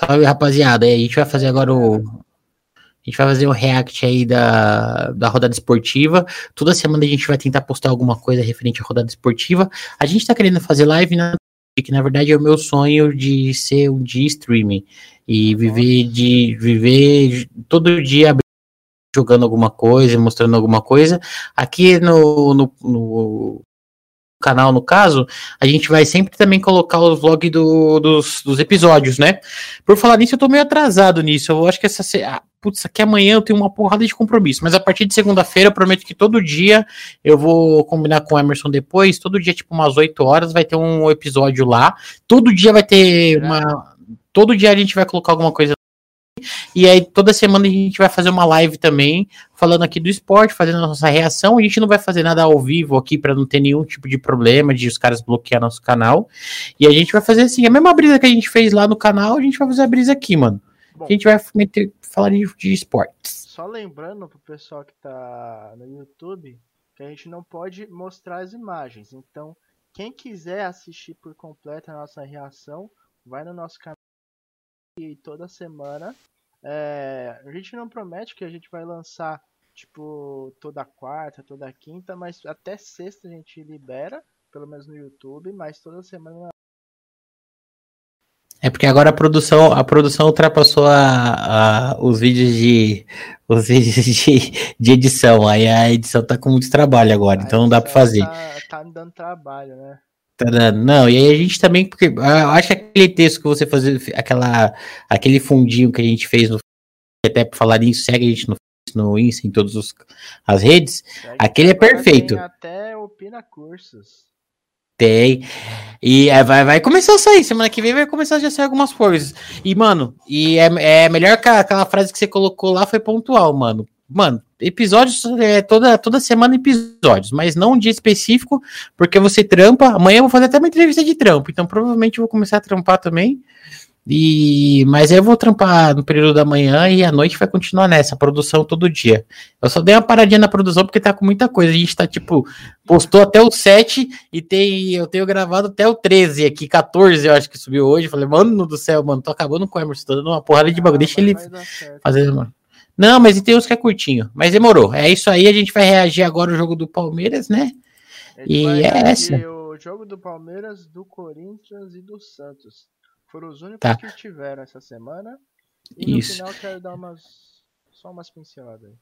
Salve, rapaziada. a gente vai fazer agora o. A gente vai fazer o react aí da, da rodada esportiva. Toda semana a gente vai tentar postar alguma coisa referente à rodada esportiva. A gente tá querendo fazer live na que na verdade é o meu sonho de ser um dia streaming e viver de viver todo dia jogando alguma coisa, mostrando alguma coisa. Aqui no, no, no canal, no caso, a gente vai sempre também colocar os vlogs do, dos, dos episódios, né? Por falar nisso, eu tô meio atrasado nisso. Eu acho que essa. Ah, putz, aqui amanhã eu tenho uma porrada de compromisso. Mas a partir de segunda-feira, eu prometo que todo dia eu vou combinar com o Emerson depois. Todo dia, tipo, umas 8 horas, vai ter um episódio lá. Todo dia vai ter uma. Todo dia a gente vai colocar alguma coisa e aí toda semana a gente vai fazer uma live também, falando aqui do esporte, fazendo a nossa reação. A gente não vai fazer nada ao vivo aqui para não ter nenhum tipo de problema de os caras bloquear nosso canal. E a gente vai fazer assim, a mesma brisa que a gente fez lá no canal, a gente vai fazer a brisa aqui, mano. Bom, a gente vai meter, falar de, de esportes. Só lembrando pro pessoal que tá no YouTube que a gente não pode mostrar as imagens. Então, quem quiser assistir por completo a nossa reação, vai no nosso canal toda semana. É, a gente não promete que a gente vai lançar tipo toda quarta, toda quinta, mas até sexta a gente libera, pelo menos no YouTube, mas toda semana é porque agora a produção, a produção ultrapassou a, a, os vídeos de os vídeos de, de, edição. Aí a edição tá com muito trabalho agora, a então não dá para fazer. Tá, tá me dando trabalho, né? Tá não, e aí a gente também, porque eu acho aquele texto que você fazia, aquela, aquele fundinho que a gente fez no até para falar nisso, segue a gente no, no Insta, em todas os, as redes, segue aquele é perfeito. Tem até opina cursos. Tem. E é, vai, vai começar a sair. Semana que vem vai começar a já sair algumas coisas. E, mano, e é, é melhor que aquela frase que você colocou lá foi pontual, mano. Mano, episódios é, toda, toda semana episódios, mas não um dia específico, porque você trampa. Amanhã eu vou fazer até uma entrevista de trampo, então provavelmente eu vou começar a trampar também. E mas eu vou trampar no período da manhã e à noite vai continuar nessa produção todo dia. Eu só dei uma paradinha na produção porque tá com muita coisa. A gente tá tipo postou até o 7 e tem eu tenho gravado até o 13 aqui, 14 eu acho que subiu hoje. Falei, mano do céu, mano, tô acabando com o Emerson, tô dando uma porrada de bagulho. Deixa ele fazer, mano. Não, mas tem uns que é curtinho. Mas demorou. É isso aí. A gente vai reagir agora ao jogo do Palmeiras, né? e é essa. O jogo do Palmeiras, do Corinthians e do Santos. Foram os únicos tá. que tiveram essa semana. E isso. no final quero dar umas. Só umas pinceladas aí.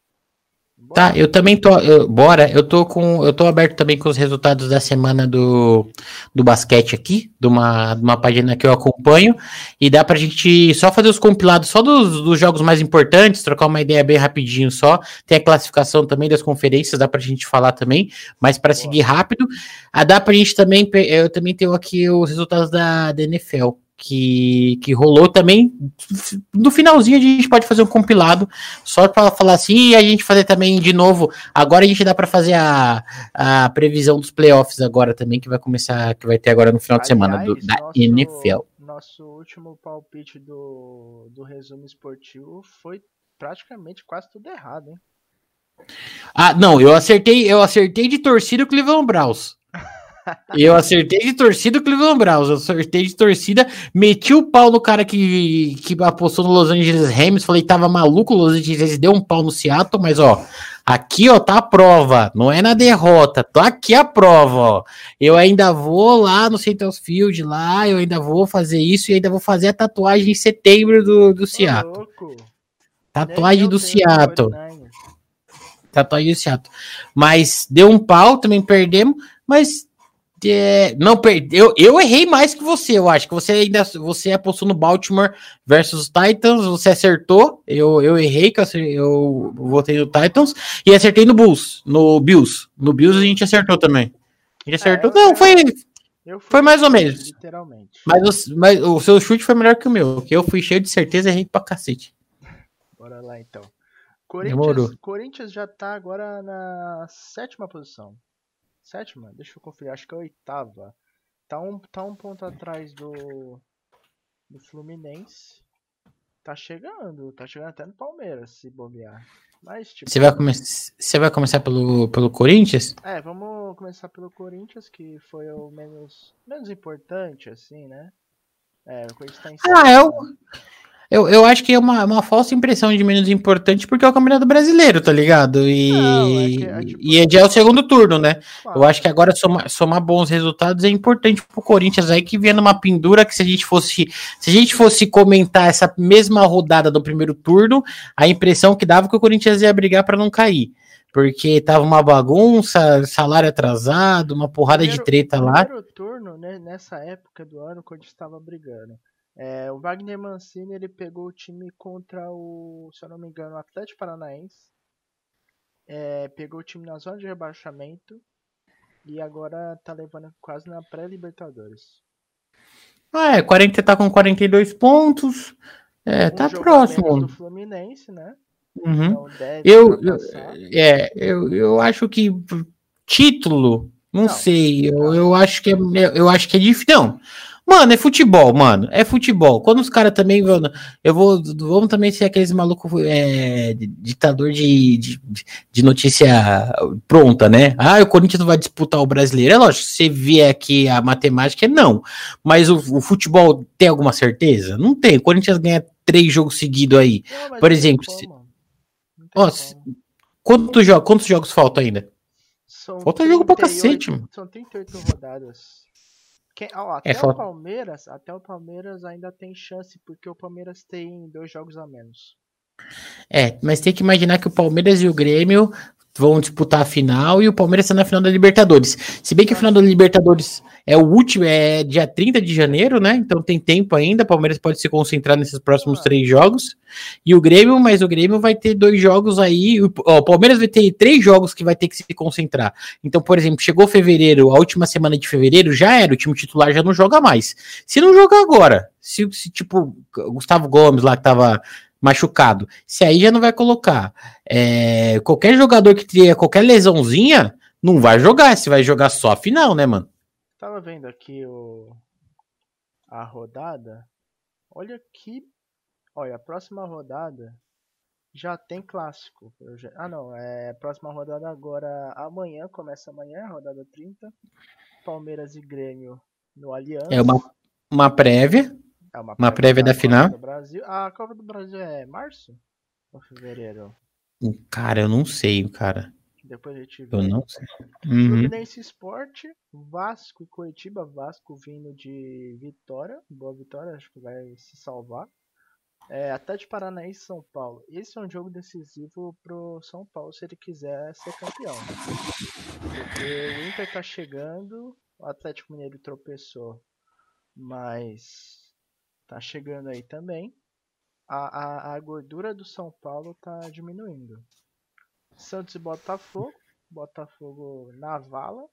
Tá, eu também tô. Eu, bora, eu tô com. Eu tô aberto também com os resultados da semana do, do basquete aqui, de uma, de uma página que eu acompanho. E dá pra gente só fazer os compilados só dos, dos jogos mais importantes, trocar uma ideia bem rapidinho só. Tem a classificação também das conferências, dá pra gente falar também. Mas para seguir rápido, a dá pra gente também. Eu também tenho aqui os resultados da, da NFL que, que rolou também. No finalzinho a gente pode fazer um compilado só para falar assim e a gente fazer também de novo. Agora a gente dá para fazer a, a previsão dos playoffs agora também que vai começar, que vai ter agora no final de semana do, da nosso, NFL. Nosso último palpite do, do resumo esportivo foi praticamente quase tudo errado, hein? Ah, não, eu acertei, eu acertei de torcida o Cleveland Browns. Eu acertei de torcida o Cleveland Browns. Eu acertei de torcida, meti o pau no cara que, que apostou no Los Angeles Rams. Falei tava maluco, o Los Angeles deu um pau no Seattle, mas ó, aqui ó, tá a prova. Não é na derrota, tá aqui a prova, ó. Eu ainda vou lá no Central Field, lá, eu ainda vou fazer isso e ainda vou fazer a tatuagem em setembro do, do Seattle. Tatuagem do Seattle. Tatuagem do Seattle. Mas deu um pau, também perdemos, mas é, não perdeu. Eu errei mais que você, eu acho que você ainda você apostou no Baltimore versus Titans, você acertou. Eu, eu errei que eu, eu votei no Titans e acertei no Bulls, no Bills. No Bills a gente acertou também. A gente acertou. É, não, foi foi mais ou menos. Literalmente. Mas, o, mas o seu chute foi melhor que o meu, que eu fui cheio de certeza e errei pra cacete. Bora lá então. Corinthians, Corinthians já tá agora na sétima posição sétima? Deixa eu conferir, acho que é a oitava. Tá um, tá um ponto atrás do, do Fluminense. Tá chegando, tá chegando até no Palmeiras, se bobear. Mas, tipo, você, vai come você vai começar pelo, pelo Corinthians? É, vamos começar pelo Corinthians, que foi o menos, menos importante, assim, né? É, o Corinthians tá em Ah, é o, Eu, eu acho que é uma, uma falsa impressão de menos importante porque é o Campeonato Brasileiro, tá ligado? E, Não, é, que, é, tipo... e é já é o segundo turno, né? Claro. Eu acho que agora somar, somar bons resultados é importante pro Corinthians aí que vinha numa pendura que se a gente fosse se a gente fosse comentar essa mesma rodada do primeiro turno, a impressão que dava é que o Corinthians ia brigar para não cair. Porque tava uma bagunça, salário atrasado, uma porrada primeiro, de treta lá. No primeiro turno, né, nessa época do ano, quando estava brigando. É, o Wagner Mancini ele pegou o time contra o, se eu não me engano, o Atlético Paranaense. É, pegou o time na zona de rebaixamento e agora tá levando quase na pré-Libertadores. Ah, é, 40 tá com 42 pontos. É, um tá próximo. do Fluminense, né? Uhum. Então eu, eu, é, eu, eu acho que título, não, não sei, eu, eu acho que é, eu acho que é difícil. Não, Mano, é futebol, mano. É futebol. Quando os caras também. Eu vou. Vamos também ser aqueles malucos é, ditador de, de, de, notícia pronta, né? Ah, o Corinthians não vai disputar o brasileiro. É lógico, se você vier aqui a matemática, é não. Mas o, o futebol tem alguma certeza? Não tem. O Corinthians ganha três jogos seguidos aí. Não, Por exemplo. Se... Ó, quantos, jogos, quantos jogos faltam ainda? São Falta 38, jogo pra cacete, mano. São 38 rodadas. Quem, ó, até é o Palmeiras, até o Palmeiras ainda tem chance, porque o Palmeiras tem dois jogos a menos. É, mas tem que imaginar que o Palmeiras e o Grêmio vão disputar a final e o Palmeiras está na final da Libertadores. Se bem que a final da Libertadores é o último, é dia 30 de janeiro, né? Então tem tempo ainda. O Palmeiras pode se concentrar nesses próximos três jogos. E o Grêmio, mas o Grêmio vai ter dois jogos aí. O, ó, o Palmeiras vai ter três jogos que vai ter que se concentrar. Então, por exemplo, chegou fevereiro, a última semana de fevereiro, já era. O time titular já não joga mais. Se não jogar agora, se, se tipo, Gustavo Gomes lá que tava machucado. Se aí já não vai colocar. É, qualquer jogador que tenha qualquer lesãozinha, não vai jogar. Se vai jogar só a final, né, mano? Tava vendo aqui o a rodada. Olha que. Olha, a próxima rodada já tem clássico. Já... Ah, não. É próxima rodada agora. Amanhã, começa amanhã, rodada 30. Palmeiras e Grêmio no Aliança. É uma, uma prévia. É uma, uma prévia, da, da final. Brasil. A Copa do Brasil é março ou fevereiro? Cara, eu não sei, cara. Depois a gente vê. Eu não sei. Uhum. Fluminense Esporte, Vasco e Curitiba. Vasco vindo de vitória. Boa vitória, acho que vai se salvar. É, Atlético Paranaense e São Paulo. Esse é um jogo decisivo pro São Paulo se ele quiser ser campeão. Porque o Inter tá chegando, o Atlético Mineiro tropeçou, mas tá chegando aí também. A, a, a gordura do São Paulo tá diminuindo. Santos e Botafogo. Botafogo na vala.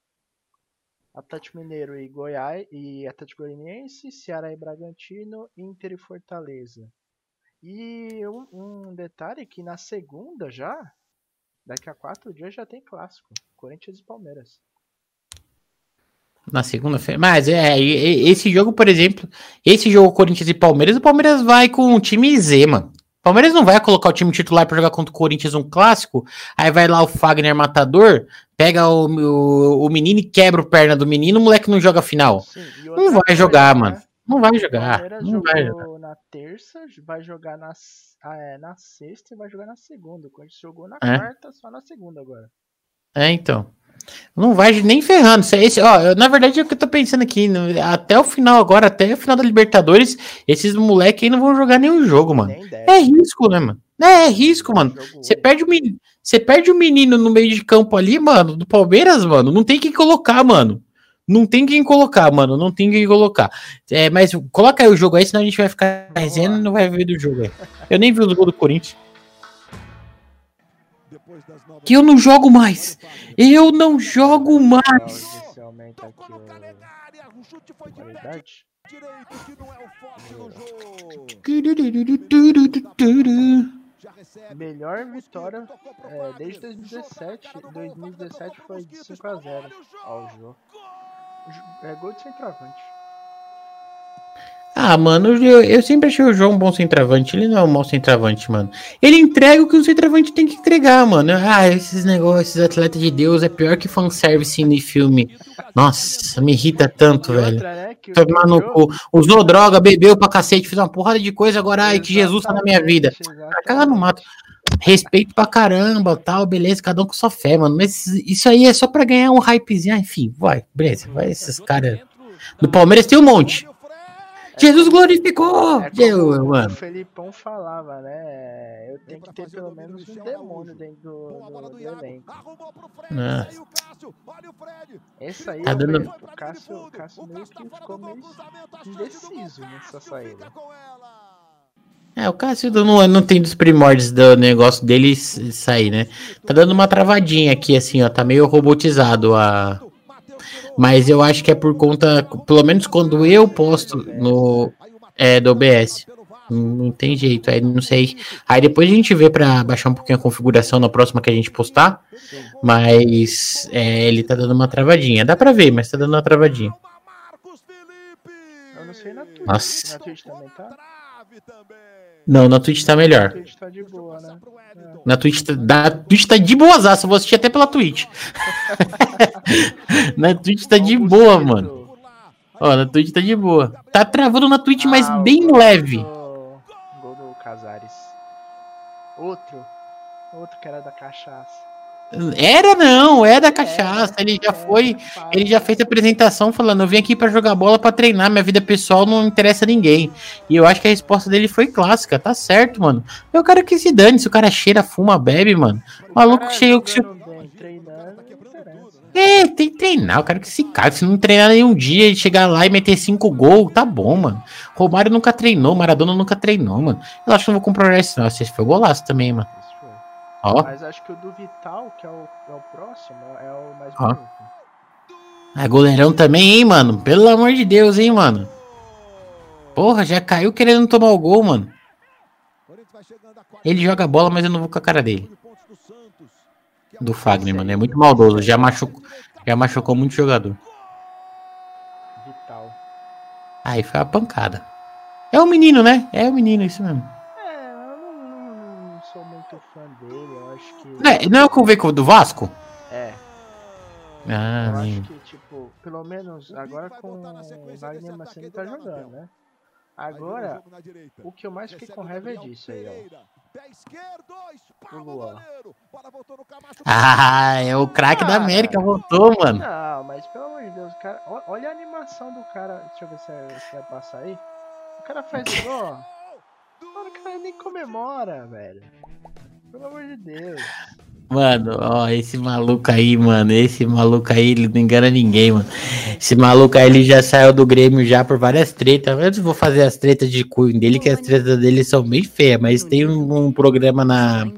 Atlético Mineiro e Goiás e Atlético Goianiense, Ceará e Bragantino, Inter e Fortaleza. E um, um, detalhe que na segunda já, daqui a quatro dias já tem clássico, Corinthians e Palmeiras. Na segunda-feira. Mas é, esse jogo, por exemplo, esse jogo Corinthians e Palmeiras, o Palmeiras vai com o time Z, mano. O Palmeiras não vai colocar o time titular para jogar contra o Corinthians um clássico, aí vai lá o Fagner matador, pega o, o, o menino e quebra o perna do menino, o moleque não joga final. Sim, não vai jogar, né? mano. Não vai jogar. Não vai jogar. na terça, vai jogar na, ah, é, na sexta e vai jogar na segunda. O Corinthians jogou na é. quarta, só na segunda agora. É, então. Não vai nem ferrando. Esse, ó, na verdade, é o que eu tô pensando aqui. Até o final agora, até o final da Libertadores, esses moleques aí não vão jogar nenhum jogo, mano. É risco, né, mano? É, é risco, mano. Você perde, o menino, você perde o menino no meio de campo ali, mano, do Palmeiras, mano. Não tem quem colocar, mano. Não tem quem colocar, mano. Não tem quem colocar. É, mas coloca aí o jogo aí, senão a gente vai ficar resenhando e não vai ver do jogo aí. Eu nem vi o gol do Corinthians. Que eu não jogo mais. Eu não jogo mais. Melhor vitória é, desde 2017. 2017 foi de 5 a 0 ao jogo. É gol de centroavante. Ah, mano, eu, eu sempre achei o João um bom centroavante. Ele não é um mau centroavante, mano. Ele entrega o que o centroavante tem que entregar, mano. Ah, esses negócios, esses atletas de Deus, é pior que fanservice em filme. Nossa, me irrita tanto, velho. né, Tomar no jogo- cu. Usou droga, bebeu pra cacete, fez uma porrada de coisa, agora, ai, que Jesus tá na minha vida. Caga no mato. Respeito pra caramba, tal, beleza, cada um com sua fé, mano. Mas isso aí é só pra ganhar um hypezinho. Ah, enfim, vai, beleza. Vai esses caras. No Palmeiras tem um monte. Jesus glorificou! É como Eu, o mano. Felipão falava, né? Eu tenho que ter pelo menos um demônio dentro do, do, do elenco. Esse aí, Tá o dando- o Cássio, o Cássio meio que ficou meio indeciso nessa saída. É, o Cássio não, não tem dos primórdios do negócio dele sair, né? Tá dando uma travadinha aqui, assim, ó. Tá meio robotizado a. Mas eu acho que é por conta. Pelo menos quando eu posto no. É, do OBS. Não, tem jeito, aí não sei. Aí depois a gente vê pra baixar um pouquinho a configuração na próxima que a gente postar. Mas é, ele tá dando uma travadinha. Dá pra ver, mas tá dando uma travadinha. Eu não sei na Twitch. Nossa. Na Twitch também tá? Não, na Twitch tá Na melhor. Twitch tá de boa, né? Na Twitch, tá- da Twitch tá de boazaço, eu vou assistir até pela Twitch. na Twitch tá de o boa, mano. Ó, na Twitch tá de boa. Tá travando na Twitch, mas Ah, o bem gol leve. do- Gol do Casares. Outro. Outro que era da cachaça. Era não, é da cachaça. Ele já foi, ele já fez a apresentação falando: Eu vim aqui pra jogar bola pra treinar, minha vida pessoal não interessa a ninguém. E eu acho que a resposta dele foi clássica, tá certo, mano. Eu quero que se dane, se o cara cheira, fuma, bebe, mano. Maluco cheio que se É, tem que treinar, eu quero que se caga. Se não treinar nenhum dia e chegar lá e meter cinco gols, tá bom, mano. Romário nunca treinou, Maradona nunca treinou, mano. Eu acho que não vou comprar esse, não. Esse foi golaço também, mano. Ó, Mas acho que o do Vital, que é o, é o próximo, é o mais Ó. bonito. é goleirão também, hein, mano. Pelo amor de Deus, hein, mano. Porra, já caiu querendo tomar o gol, mano. Ele joga bola, mas eu não vou com a cara dele. Do Fagner, mano. É muito maldoso. Já machucou, já machucou muito jogador. Vital. Aí foi uma pancada. É o menino, né? É o menino, isso mesmo. É, eu não, não- sou muito fã dele, eu acho que. Não é, não é o que eu vi com o do Vasco? É, Ah, eu nem- acho que, tipo, pelo menos agora com o Wagner Mancini tá jogando, né? Agora, o que eu mais fiquei com raiva é disso aí, ó. O Luan. Ah, é o craque da Ah. América, voltou, mano. Não, mas pelo amor de Deus, o cara. Olha a animação do cara. Deixa eu ver se, é- se vai passar aí. O cara faz o gol, ó. Mano, o cara nem comemora, velho. Pelo amor de Deus. Mano, ó, esse maluco aí, mano, esse maluco aí, ele não engana ninguém, mano. Esse maluco aí, ele já saiu do Grêmio já por várias tretas. Eu não vou fazer as tretas de cunho dele, que as tretas dele são bem feias, mas tem um, um programa na,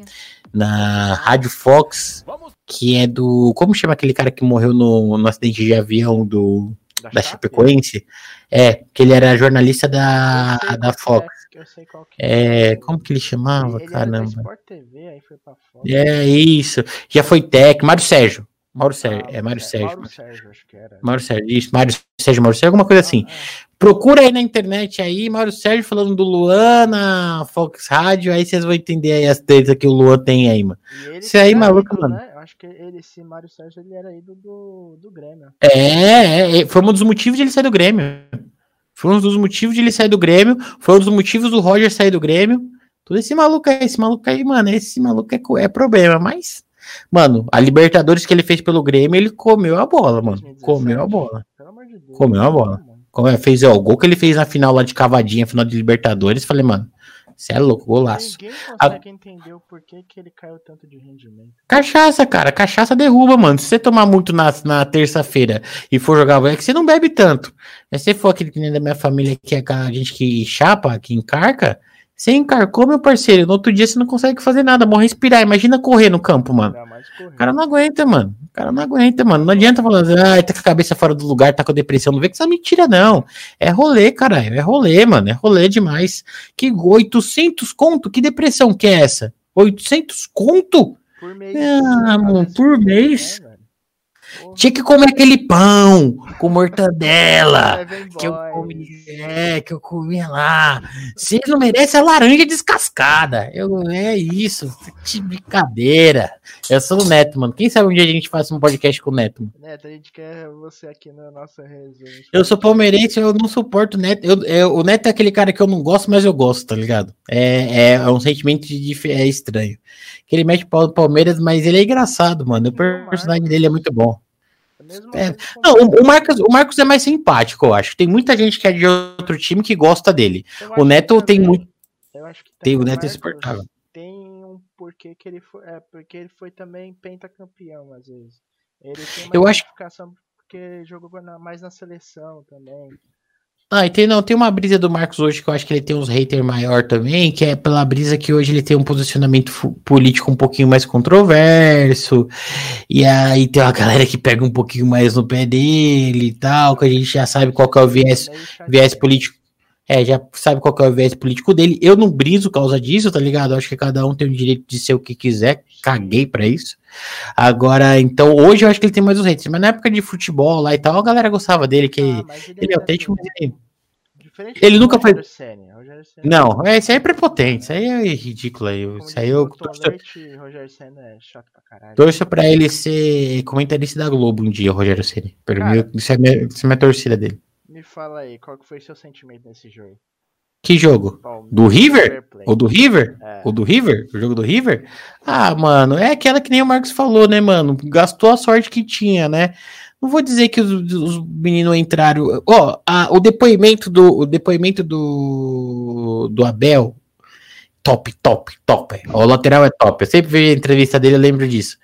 na Rádio Fox, que é do... Como chama aquele cara que morreu no, no acidente de avião do, da Chape? Chapecoense? É, que ele era jornalista da, da Fox. É, eu sei qual que É, como que ele chamava, Ele caramba? Sport TV, aí foi pra. É isso. Já foi técnico. Mário Sérgio. Mauro Sérgio. É Mário Sérgio. Mauro Sérgio, acho que era. Mário Sérgio. Isso, Mário Sérgio, Mário Sérgio, alguma coisa assim. Ah, Procura aí na internet aí, Mário Sérgio falando do Luan na Fox Rádio, aí vocês vão entender aí as tretas que o Luan tem aí, mano. é. Isso aí, maluco, ídolo, mano. Né? Eu acho que ele, esse Mário Sérgio, ele era ídolo do, do Grêmio. É, é, é, foi um dos motivos de ele sair do Grêmio. Foi um dos motivos de ele sair do Grêmio. Foi um dos motivos do Roger sair do Grêmio. Todo esse maluco aí, esse maluco aí, mano, esse maluco é, é problema, mas. Mano, a Libertadores que ele fez pelo Grêmio, ele comeu a bola, mano. 2017. Comeu a bola. De. Comeu a bola. Mano. Como é, fez ó, o gol que ele fez na final lá de cavadinha, final de Libertadores. Falei, mano, você é louco, golaço. Ninguém consegue entender o porquê que ele caiu tanto de rendimento. Cachaça, cara, cachaça derruba, mano. Se você tomar muito na, na terça-feira e for jogar, é que você não bebe tanto. Mas se for aquele que nem da minha família, que é a gente que chapa, que encarca, você encarcou, meu parceiro. No outro dia você não consegue fazer nada, morre respirar. Imagina correr no campo, mano. O cara não aguenta, mano. O cara não aguenta, mano. Não adianta falar, ah, tá com a cabeça fora do lugar, tá com depressão. Não vê que isso é mentira, não. É rolê, caralho. É rolê, mano. É rolê demais. Que 800 conto? Que depressão que é essa? 800 conto? Por mês. Ah, mano, por mês? Tinha que comer aquele pão com mortadela. que eu comi, é, que eu comia lá. Vocês não merecem a laranja descascada. Eu, é isso. Que brincadeira. Eu sou o Neto, mano. Quem sabe um dia a gente faça um podcast com o Neto? Mano? Neto, a gente quer você aqui na nossa resenha. Eu sou palmeirense, eu não suporto o Neto. Eu, eu, o Neto é aquele cara que eu não gosto, mas eu gosto, tá ligado? É, é, é um sentimento de, é estranho. Que ele mete pau no Palmeiras, mas ele é engraçado, mano. O personagem dele é muito bom. É. Não, o, Marcos, o Marcos é mais simpático, eu acho. Tem muita gente que é de outro time que gosta dele. O Neto tem muito. Eu acho que tem o Neto é insuportável. Tem um porquê que ele foi. É, porque ele foi também pentacampeão, às vezes. Ele tem uma eu acho porque jogou na, mais na seleção também. Ah, e tem, não, tem uma brisa do Marcos hoje que eu acho que ele tem uns haters maior também, que é pela brisa que hoje ele tem um posicionamento político um pouquinho mais controverso, e aí tem uma galera que pega um pouquinho mais no pé dele e tal, que a gente já sabe qual que é o viés, viés político. É, já sabe qual é o viés político dele. Eu não briso por causa disso, tá ligado? Eu acho que cada um tem o direito de ser o que quiser. Caguei pra isso. Agora, então, hoje eu acho que ele tem mais os haters. Mas na época de futebol lá e tal, a galera gostava dele, que ah, ele, ele é autêntico, mas ele. Diferente ele nunca foi. Senna. Não, é, isso aí é prepotente, isso aí é ridículo aí. Isso aí eu torço... Rogério Senna é chato pra caralho. Torço pra ele ser comentarista da Globo um dia, Rogério Senna. Isso é, minha, isso é minha torcida dele. Me fala aí, qual que foi seu sentimento nesse jogo? Que jogo? Do River? O do River? É. O do River? O jogo do River? Ah, mano, é aquela que nem o Marcos falou, né, mano? Gastou a sorte que tinha, né? Não vou dizer que os, os meninos entraram. Ó, oh, o depoimento do o depoimento do, do Abel, top, top, top. O lateral é top. Eu sempre vejo a entrevista dele, eu lembro disso.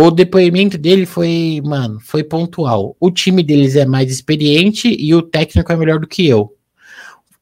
O depoimento dele foi, mano, foi pontual. O time deles é mais experiente e o técnico é melhor do que eu.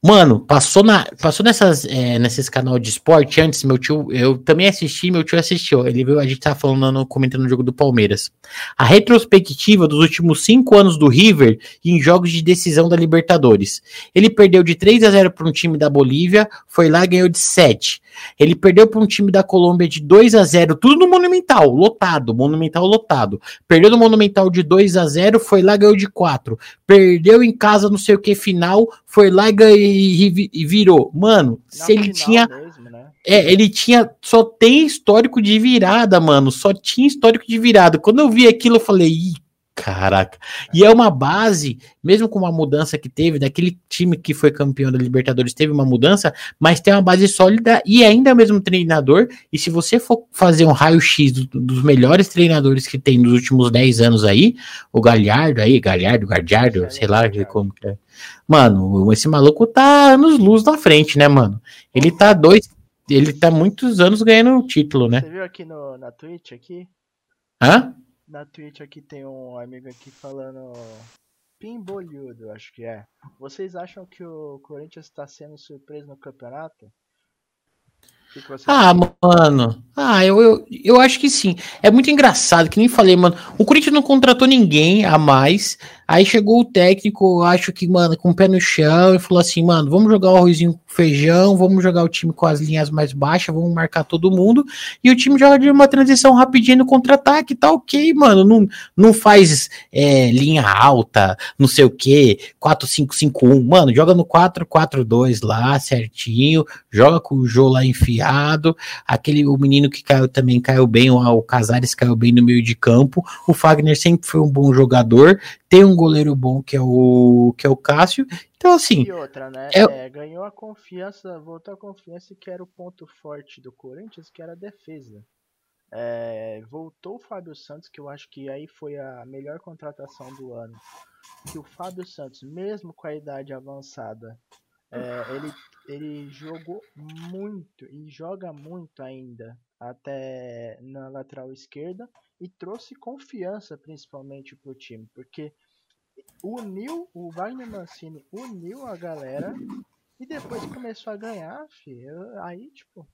Mano, passou, na, passou nessas, é, nesses canal de esporte antes, meu tio, eu também assisti, meu tio assistiu. Ele viu, a gente tava falando, comentando o jogo do Palmeiras. A retrospectiva dos últimos cinco anos do River em jogos de decisão da Libertadores. Ele perdeu de 3 a 0 para um time da Bolívia, foi lá e ganhou de 7. Ele perdeu para um time da Colômbia de 2 a 0 tudo no Monumental, lotado, Monumental lotado. Perdeu no Monumental de 2 a 0 foi lá e ganhou de 4. Perdeu em casa, não sei o que, final, foi lá e, e virou. Mano, Na se ele tinha. Mesmo, né? É, ele tinha. Só tem histórico de virada, mano. Só tinha histórico de virada. Quando eu vi aquilo, eu falei, Ih, Caraca. E é uma base, mesmo com uma mudança que teve, daquele time que foi campeão da Libertadores, teve uma mudança, mas tem uma base sólida e ainda é o mesmo treinador. E se você for fazer um raio-x do, dos melhores treinadores que tem nos últimos 10 anos aí, o Galhardo aí, Galhardo, Gardiardo, sei lá como que é. Mano, esse maluco tá anos luz na frente, né, mano? Ele tá dois. Ele tá muitos anos ganhando o título, né? Você viu aqui no, na Twitch aqui? Hã? Na Twitch aqui tem um amigo aqui falando Pimbolhudo, acho que é. Vocês acham que o Corinthians está sendo surpreso no campeonato? ah, mano. Ah, eu, eu, eu acho que sim. É muito engraçado, que nem falei, mano. O Corinthians não contratou ninguém a mais. Aí chegou o técnico, acho que, mano, com o pé no chão e falou assim, mano, vamos jogar o arrozinho feijão, vamos jogar o time com as linhas mais baixas, vamos marcar todo mundo. E o time joga de uma transição rapidinho no contra-ataque, tá ok, mano. Não, não faz é, linha alta, não sei o que, 4-5-5-1. Mano, joga no 4-4-2 lá, certinho. Joga com o Jô lá enfiado. Aquele, o menino que caiu também caiu bem, o, o Casares caiu bem no meio de campo. O Fagner sempre foi um bom jogador tem um goleiro bom que é o que é o Cássio. Então assim, e outra, né? É... É, ganhou a confiança, voltou a confiança que era o ponto forte do Corinthians, que era a defesa. É, voltou o Fábio Santos, que eu acho que aí foi a melhor contratação do ano. Que o Fábio Santos, mesmo com a idade avançada, é, ele, ele jogou muito e joga muito ainda até na lateral esquerda e trouxe confiança principalmente para o time, porque uniu o Wagner Mancini uniu a galera e depois começou a ganhar, filho. Aí, tipo.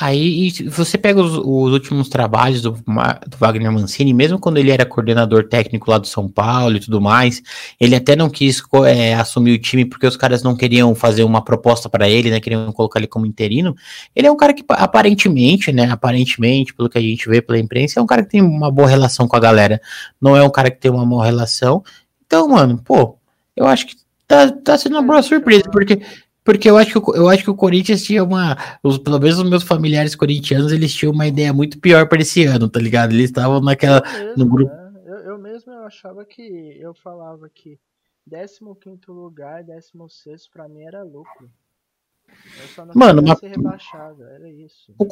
Aí você pega os, os últimos trabalhos do, do, Wagner Mancini, mesmo quando ele era coordenador técnico lá do São Paulo e tudo mais, ele até não quis é, assumir o time porque os caras não queriam fazer uma proposta para ele, né? Queriam colocar ele como interino. Ele é um cara que aparentemente, né? Aparentemente, pelo que a gente vê pela imprensa, é um cara que tem uma boa relação com a galera. Não é um cara que tem uma boa relação. Então, mano, pô, eu acho que tá, tá sendo uma boa surpresa, porque porque eu acho que, eu acho que o Corinthians tinha uma. Os, pelo menos os meus familiares corintianos, eles tinham uma ideia muito pior para esse ano, tá ligado? Eles estavam naquela. Eu mesmo, no grupo. Né? Eu, eu, mesmo eu achava que. Eu falava que 15 lugar, 16 para mim era lucro. Eu só não Mano, mas... ser rebaixado, era isso. O,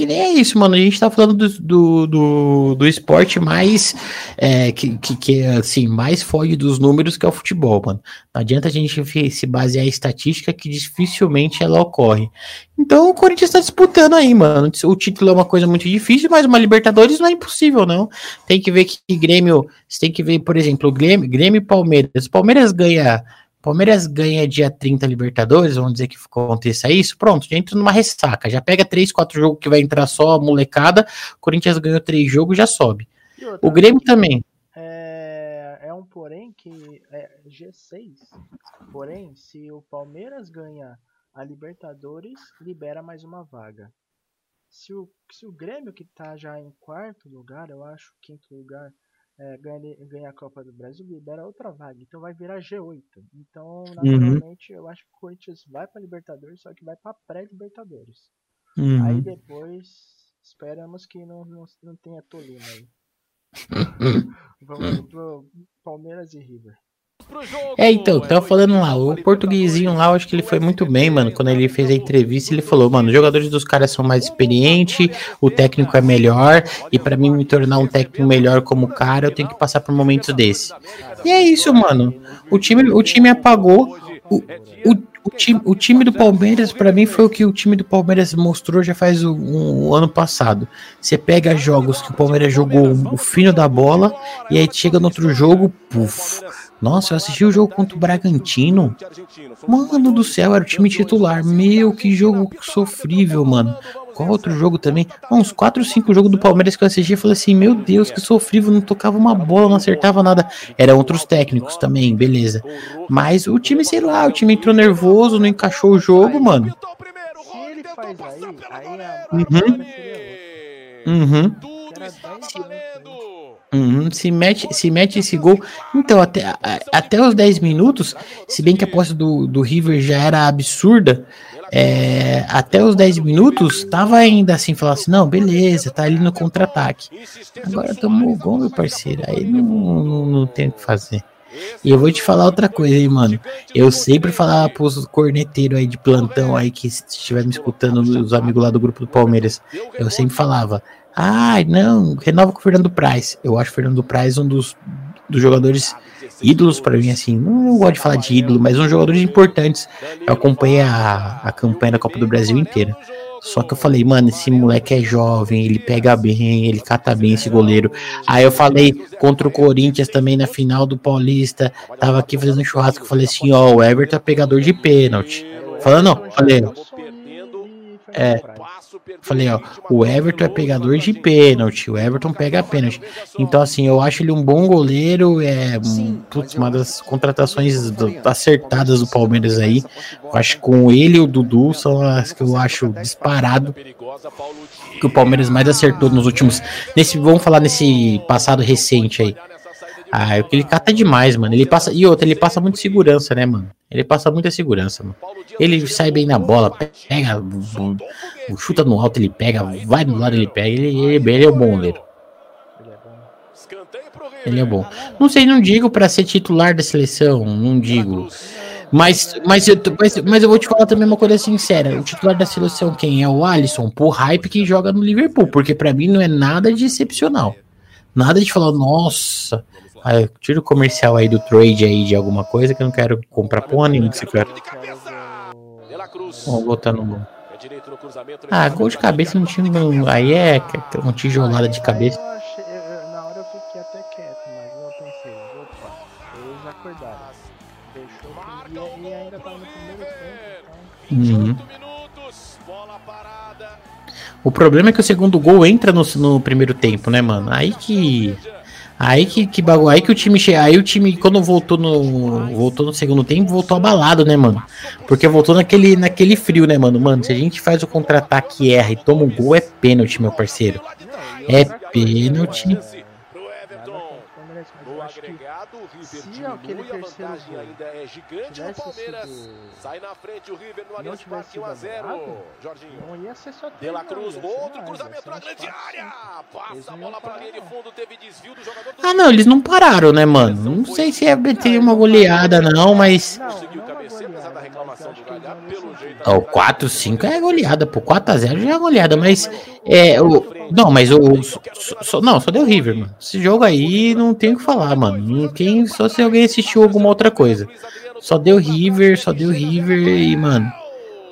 que nem é isso, mano. A gente tá falando do, do, do, do esporte mais é, que, que, que, assim, mais foge dos números que é o futebol, mano. Não adianta a gente se basear em estatística que dificilmente ela ocorre. Então o Corinthians tá disputando aí, mano. O título é uma coisa muito difícil, mas uma Libertadores não é impossível, não. Tem que ver que Grêmio. Você tem que ver, por exemplo, o Grêmio, Grêmio e Palmeiras. Palmeiras ganha Palmeiras ganha dia 30 Libertadores, vamos dizer que aconteça isso, pronto, já entra numa ressaca, já pega 3, 4 jogos que vai entrar só a molecada, Corinthians ganhou 3 jogos, já sobe. Outra, o Grêmio também. É, é, um porém que é G6, porém, se o Palmeiras ganha a Libertadores, libera mais uma vaga. Se o, se o Grêmio que tá já em quarto lugar, eu acho, quinto lugar, é, ganha, ganha a Copa do Brasil, libera outra vaga. Então vai virar G8. Então, uhum. naturalmente, uhum. eu acho que o Corinthians vai para Libertadores, só que vai para pré-Libertadores. Uhum. Aí depois, esperamos que não, não, não tenha Tolima aí. Vamos pro Palmeiras e River. É, então, tava falando lá, o portuguesinho lá, eu acho que ele foi muito bem, mano. Quando ele fez a entrevista, ele falou, mano, os jogadores dos caras são mais experientes, o técnico é melhor, e para mim me tornar um técnico melhor como cara, eu tenho que passar por momentos desse. E é isso, mano. O time, o time apagou. O, o, o, time, o time do Palmeiras, para mim, foi o que o time do Palmeiras mostrou já faz um, um ano passado. Você pega jogos que o Palmeiras jogou o fino da bola, e aí chega no outro jogo, puf nossa, eu assisti o jogo contra o Bragantino. Mano do céu, era o time titular. Meu, que jogo sofrível, mano. Qual outro jogo também? uns 4 ou 5 jogos do Palmeiras que eu assisti e falei assim: Meu Deus, que sofrível, não tocava uma bola, não acertava nada. Eram outros técnicos também, beleza. Mas o time, sei lá, o time entrou nervoso, não encaixou o jogo, mano. A. Uhum. Uhum. Uhum, se, mete, se mete esse gol. Então, até, até os 10 minutos, se bem que a posse do, do River já era absurda, é, até os 10 minutos, tava ainda assim, falando assim: não, beleza, tá ali no contra-ataque. Agora tomou o gol, meu parceiro. Aí não, não, não tem o que fazer. E eu vou te falar outra coisa aí, mano. Eu sempre falava pros corneteiros aí de plantão aí que estiver me escutando, os amigos lá do grupo do Palmeiras. Eu sempre falava: Ai, não, renova com o Fernando Praz. Eu acho o Fernando Praz um dos, dos jogadores ídolos para mim, assim. Não gosto de falar de ídolo, mas um jogadores importantes. Eu acompanhei a, a campanha da Copa do Brasil inteira. Só que eu falei, mano, esse moleque é jovem, ele pega bem, ele cata bem esse goleiro. Aí eu falei contra o Corinthians também na final do Paulista, tava aqui fazendo churrasco, eu falei assim, ó, o Everton é pegador de pênalti. Falando, não, falei, é, falei, ó, o Everton é pegador de pênalti, o Everton pega pênalti. Então, assim, eu acho ele um bom goleiro, é putz, uma das contratações do, acertadas do Palmeiras aí. Eu acho que com ele e o Dudu são as que eu acho disparado que o Palmeiras mais acertou nos últimos. Nesse, vamos falar nesse passado recente aí. Ah, o ele cata demais, mano. Ele passa. E outra, ele passa muito segurança, né, mano? Ele passa muita segurança, mano. Ele sai bem na bola, pega, chuta no alto, ele pega, vai no lado, ele pega. Ele, ele, ele é um bom goleiro. Ele é bom. Não sei, não digo para ser titular da seleção, não digo. Mas, mas, eu, mas, mas eu vou te falar também uma coisa sincera. O titular da seleção quem é? O Alisson, por hype que joga no Liverpool. Porque para mim não é nada de excepcional. Nada de falar, nossa, ah, tira o comercial aí do trade aí de alguma coisa que eu não quero comprar porra nenhuma que você quer. Vamos botar no gol. Ah, gol de cabeça não tinha. Aí é uma tijolada de cabeça. na hora eu fiquei até quieto, mas eu pensei, opa, eles acordaram. Deixou e, ainda tá no primeiro tempo. Então... Uhum. O problema é que o segundo gol entra no, no primeiro tempo, né, mano? Aí que. Aí que, que bagulho. Aí que o time chega. Aí o time, quando voltou no. Voltou no segundo tempo, voltou abalado, né, mano? Porque voltou naquele, naquele frio, né, mano? Mano, se a gente faz o contra-ataque e erra e toma um gol, é pênalti, meu parceiro. É pênalti. Se aquele terceiro gol ainda é gigante no Palmeiras. Sido... Sai na frente o River no Allianz Parque 1 a 0. Jorginho. Não ia ser só De La Cruz, outro cruzamento na grande área. Passa a bola para linha de fundo, teve desvio do jogador. Ah, não, eles não pararam, né, mano? Não sei se é ter uma goleada não, mas Conseguiu cabeceio, apesar da reclamação do Galhardo, pelo jeito. O 4 5 é goleada, pô. 4 a 0 já é goleada, mas é o não, mas o só, não, só deu River, mano. Esse jogo aí não tem o que falar, mano. Não tem só se alguém assistiu alguma outra coisa. Só deu River, só deu River e, mano.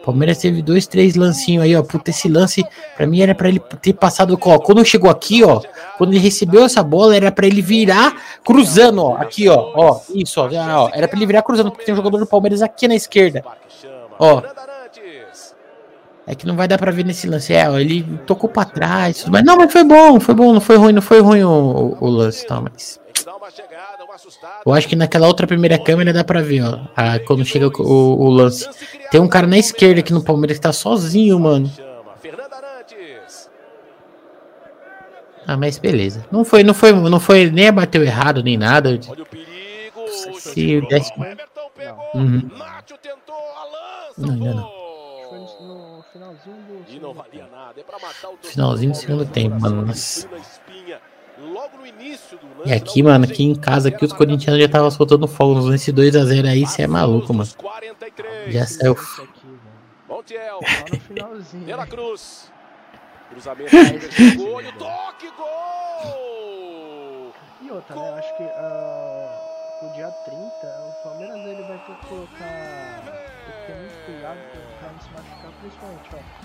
Palmeiras teve dois, três lancinhos aí, ó. Puta, esse lance, pra mim era pra ele ter passado. Ó, quando chegou aqui, ó. Quando ele recebeu essa bola, era pra ele virar cruzando, ó. Aqui, ó. Ó, isso, ó. ó era pra ele virar cruzando, porque tem um jogador do Palmeiras aqui na esquerda. Ó. É que não vai dar pra ver nesse lance. É, ó, ele tocou pra trás. Mas não, mas foi bom, foi bom, não foi ruim, não foi ruim o, o lance, tá, mas. Eu acho que naquela outra primeira câmera dá pra ver, ó. A, quando chega o, o, lance. Tem um cara na esquerda aqui no Palmeiras que tá sozinho, mano. Ah, mas beleza. Não foi, não foi, não foi nem bateu errado nem nada. Se desse... Uhum. Não, ainda não. Finalzinho do segundo tempo, mano. Nossa. E aqui, mano, aqui em casa, aqui os corintianos já estavam soltando fogo nesse 2x0 aí, você é maluco, mano. Já saiu. Montiel, no finalzinho. Pela cruz. Cruzamento, chegou e o toque, gol! E outra, né? Acho que uh, no dia 30, o Palmeiras ele vai ter que colocar. Tem que ter muito cuidado pra não se machucar, principalmente, ó.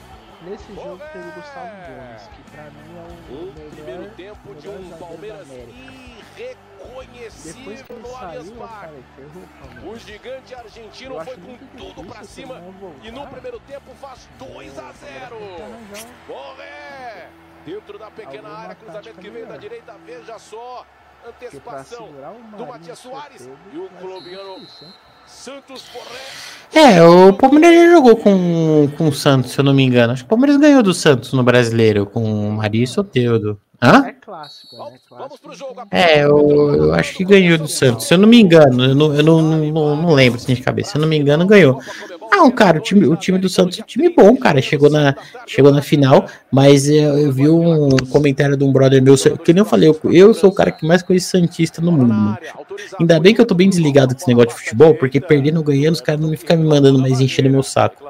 Nesse jogo teve o Gustavo Gomes, que pra mim é o um melhor, primeiro tempo de um Palmeiras irreconhecível Depois que saiu, cara, ferrou, o gigante argentino foi com tudo pra cima e no primeiro tempo faz 2 a 0. Borré! Dentro da pequena área, cruzamento que veio da direita, veja só. Antecipação do Matias Soares e o colombiano Santos É, o Palmeiras jogou com, com o Santos, se eu não me engano. Acho que o Palmeiras ganhou do Santos no brasileiro, com o Maria e Soteudo. Hã? É clássico, é clássico. É, eu, eu acho que ganhou do Santos, se eu não me engano. Eu não, eu não, não, não lembro assim de cabeça. Se eu não me engano, ganhou. Não, cara, o time, o time do Santos é um time bom, cara. Chegou na, chegou na final, mas eu, eu vi um comentário de um brother meu, que nem eu falei, eu, eu sou o cara que mais conhece Santista no mundo. Ainda bem que eu tô bem desligado com esse negócio de futebol, porque perdendo ou ganhando, os caras não me ficam me mandando mais enchendo meu saco.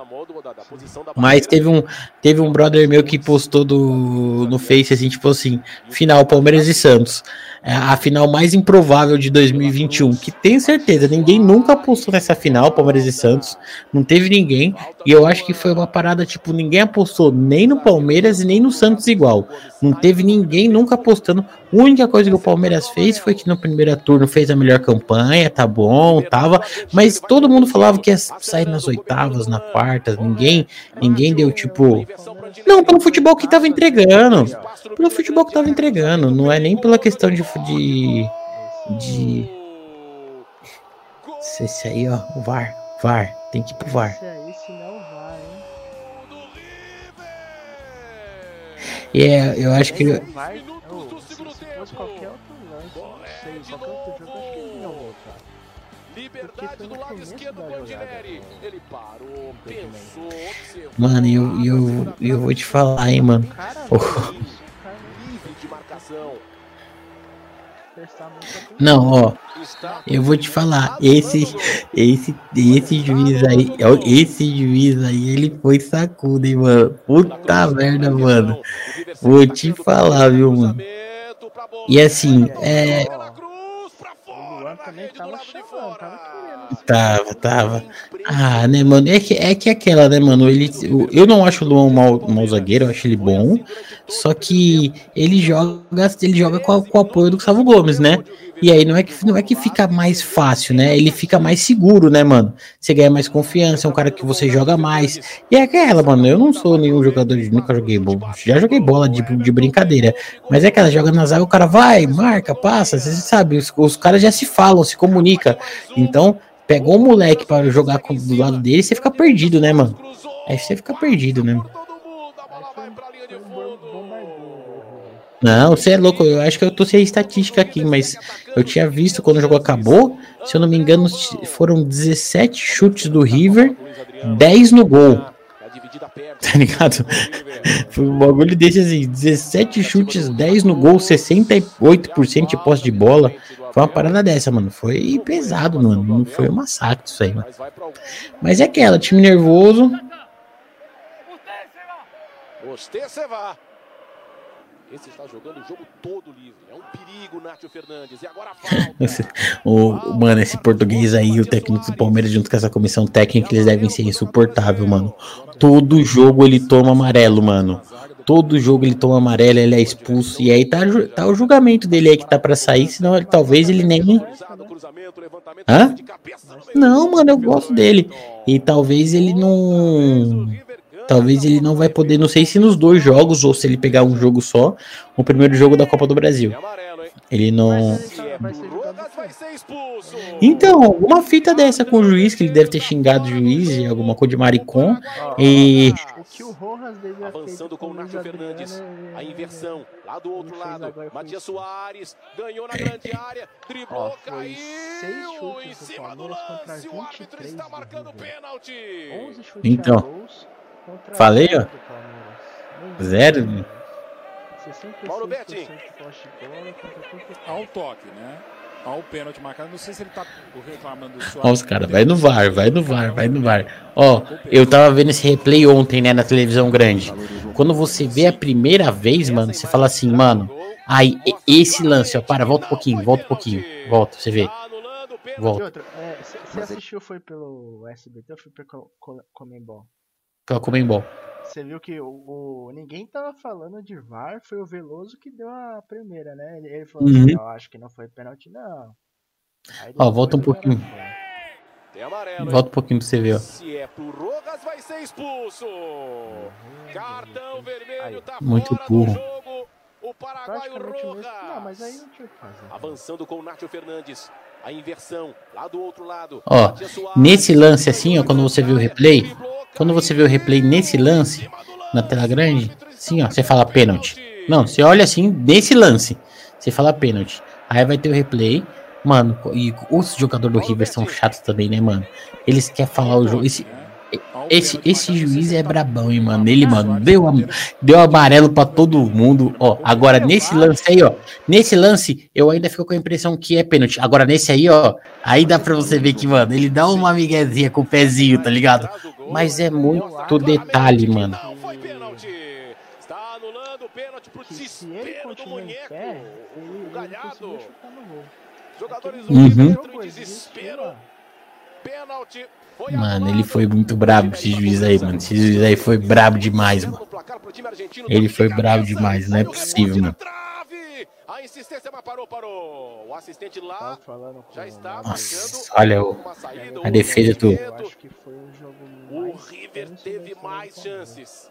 Mas teve um, teve um brother meu que postou do, no Face assim, tipo assim, final Palmeiras e Santos. É a final mais improvável de 2021, que tenho certeza, ninguém nunca apostou nessa final, Palmeiras e Santos. Não teve ninguém. E eu acho que foi uma parada, tipo, ninguém apostou nem no Palmeiras e nem no Santos igual. Não teve ninguém nunca apostando. A única coisa que o Palmeiras fez foi que no primeiro turno fez a melhor campanha, tá bom, tava. Mas todo mundo falava que ia sair nas oitavas, na quarta. Ninguém, ninguém deu tipo. Não, pelo futebol que tava entregando. Pelo futebol que tava entregando. Não é nem pela questão de. de, de... Esse aí, ó, o VAR. VAR. Tem que ir pro VAR. E é, eu acho que. Liberdade do lado esquerdo, Bandinelli. Ele parou, pensou, observou. Mano, eu, eu, eu vou te falar, hein, mano. Oh. Não, ó, eu vou te falar, esse, esse, esse juiz aí, esse juiz aí, ele foi sacudo, hein, mano. Puta merda, mano. Vou te falar, viu, mano. E assim, é. também tava chamando, tava querendo. Tava, tava. Ah, né, mano? É que, é que aquela, né, mano? Ele, eu não acho o Luan mau, mau zagueiro, eu acho ele bom. Só que ele joga, ele joga com, a, com o apoio do Gustavo Gomes, né? E aí não é que não é que fica mais fácil, né? Ele fica mais seguro, né, mano? Você ganha mais confiança, é um cara que você joga mais. E é aquela, mano, eu não sou nenhum jogador de nunca joguei bola. Já joguei bola de, de brincadeira. Mas é aquela, joga na zaga, o cara vai, marca, passa, você sabe, os, os caras já se falam, se comunicam. Então, pegou um moleque para jogar com, do lado dele, você fica perdido, né, mano? Aí você fica perdido, né? Não, você é louco. Eu acho que eu tô sem a estatística aqui, mas eu tinha visto quando o jogo acabou. Se eu não me engano, foram 17 chutes do River, 10 no gol. Tá ligado? Foi um bagulho desse assim: 17 chutes, 10 no gol, 68% de posse de bola. Foi uma parada dessa, mano. Foi pesado, mano. Não foi um massacre isso aí, mano. Mas é aquela, time nervoso. Você esse está jogando o jogo todo livre. Perigo, Nátio Fernandes. E agora o, mano, esse português aí, o técnico do Palmeiras, junto com essa comissão técnica, eles devem ser insuportável, mano. Todo jogo ele toma amarelo, mano. Todo jogo ele toma amarelo, ele é expulso. E aí tá, tá o julgamento dele aí que tá pra sair, senão ele, talvez ele nem. Hã? Não, mano, eu gosto dele. E talvez ele não Talvez ele não vai poder, não sei se nos dois jogos ou se ele pegar um jogo só, o primeiro jogo da Copa do Brasil. Ele não. Então, alguma fita dessa com o juiz, que ele deve ter xingado o juiz, alguma coisa de maricon. E. O Rojas Avançando com o Nacho Fernandes. A inversão lá do outro lado. Matias Soares ganhou na grande área. Driblou, caiu em cima do lance. O árbitro está marcando pênalti. Então. Falei, ó. Zero. Paulo Betti. Ao toque, né? Ao pênalti marcado. Não sei se ele tá reclamando do Ó, os caras, vai no VAR, vai no VAR, vai no VAR. Ó, eu tava vendo esse replay ontem, né, na televisão grande. Quando você vê a primeira vez, mano, você fala assim, mano. Aí, esse lance, ó, para, volta um pouquinho, volta um pouquinho. Volta, você vê. Volta. Você assistiu foi pelo SBT ou foi pelo Comembol? pela Comembol. Você viu que o, o, ninguém tava falando de VAR, foi o Veloso que deu a primeira, né? Ele, ele falou uhum. assim, eu acho que não foi pênalti, não. Ó, volta um pouquinho. Amarelo, volta um pouquinho pra você ver, ó. Se é pro Rogas, vai ser expulso. Uhum. Cartão vermelho tá Muito burro. O paraguaio Rojas. Não, mas aí não tinha que fazer. Avançando com o Nátio Fernandes. A inversão lá do outro lado. Ó, nesse lance assim, ó, quando você viu o replay, quando você vê o replay nesse lance, na tela grande, sim, ó, você fala pênalti. Não, você olha assim, nesse lance, você fala pênalti. Aí vai ter o replay. Mano, e os jogadores do River são chatos também, né, mano? Eles querem falar o jogo. Esse, esse, esse juiz é brabão, hein, mano. Ele, mano, deu, deu amarelo para todo mundo. Ó, agora nesse lance aí, ó. Nesse lance, eu ainda fico com a impressão que é pênalti. Agora nesse aí, ó. Aí dá pra você ver que, mano, ele dá uma miguezinha com o pezinho, tá ligado? Mas é muito detalhe, mano. Está anulando o pênalti pro desespero do Munheco. O galhado. Jogadores uhum. desespero. Pênalti Mano, ele foi muito brabo esse juiz aí, mano. Esse juiz aí foi brabo demais, mano. Ele foi brabo demais, não é possível, mano. A insistência, mas parou, parou. O assistente lá já está Nossa, olha o, a defesa do. O River teve mais chances.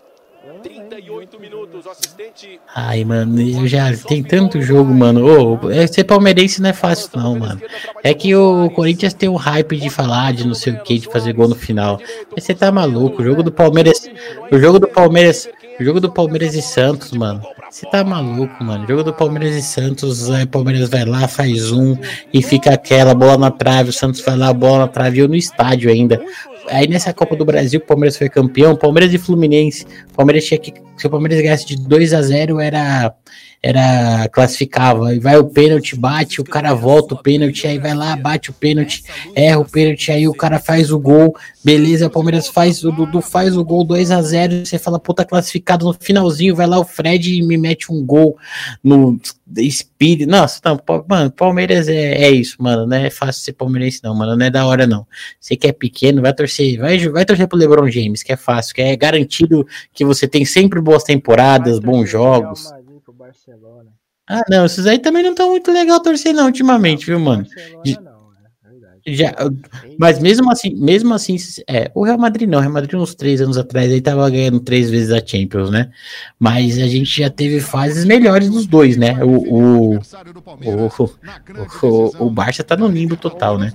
38 minutos, o assistente. Ai, mano, eu já tem tanto jogo, mano. Ô, oh, ser palmeirense não é fácil, não, mano. É que o Corinthians tem o hype de falar, de não sei o que, de fazer gol no final. Mas você tá maluco. O jogo do Palmeiras. O jogo do Palmeiras. Jogo do Palmeiras e Santos, mano. Você tá maluco, mano. Jogo do Palmeiras e Santos, aí o Palmeiras vai lá, faz um e fica aquela bola na trave. O Santos vai lá, bola na trave. Eu no estádio ainda. Aí nessa Copa do Brasil, o Palmeiras foi campeão, Palmeiras e Fluminense. Palmeiras tinha que. Se o Palmeiras ganhasse de 2 a 0 era era classificava. Aí vai o pênalti, bate, o cara volta o pênalti, aí vai lá, bate o pênalti, erra o pênalti, aí o cara faz o gol, beleza, o Palmeiras faz, o Dudu faz o gol 2 a 0 você fala, puta, classificado no finalzinho, vai lá o Fred e me mete um gol no espírito. Nossa, não, mano, Palmeiras é, é isso, mano. Não é fácil ser palmeirense, não, mano. Não é da hora, não. Você que é pequeno, vai torcer, vai, vai torcer pro LeBron James, que é fácil, que é garantido que você tem sempre boas temporadas, bons jogos. Ah, não, esses aí também não estão muito legal torcer, não, ultimamente, viu, mano? Barcelona, já, mas mesmo assim, mesmo assim, é, o Real Madrid não, o Real Madrid uns três anos atrás aí tava ganhando três vezes a Champions, né? Mas a gente já teve fases melhores dos dois, né? O, o, o, o, o Barça tá no limbo total, né?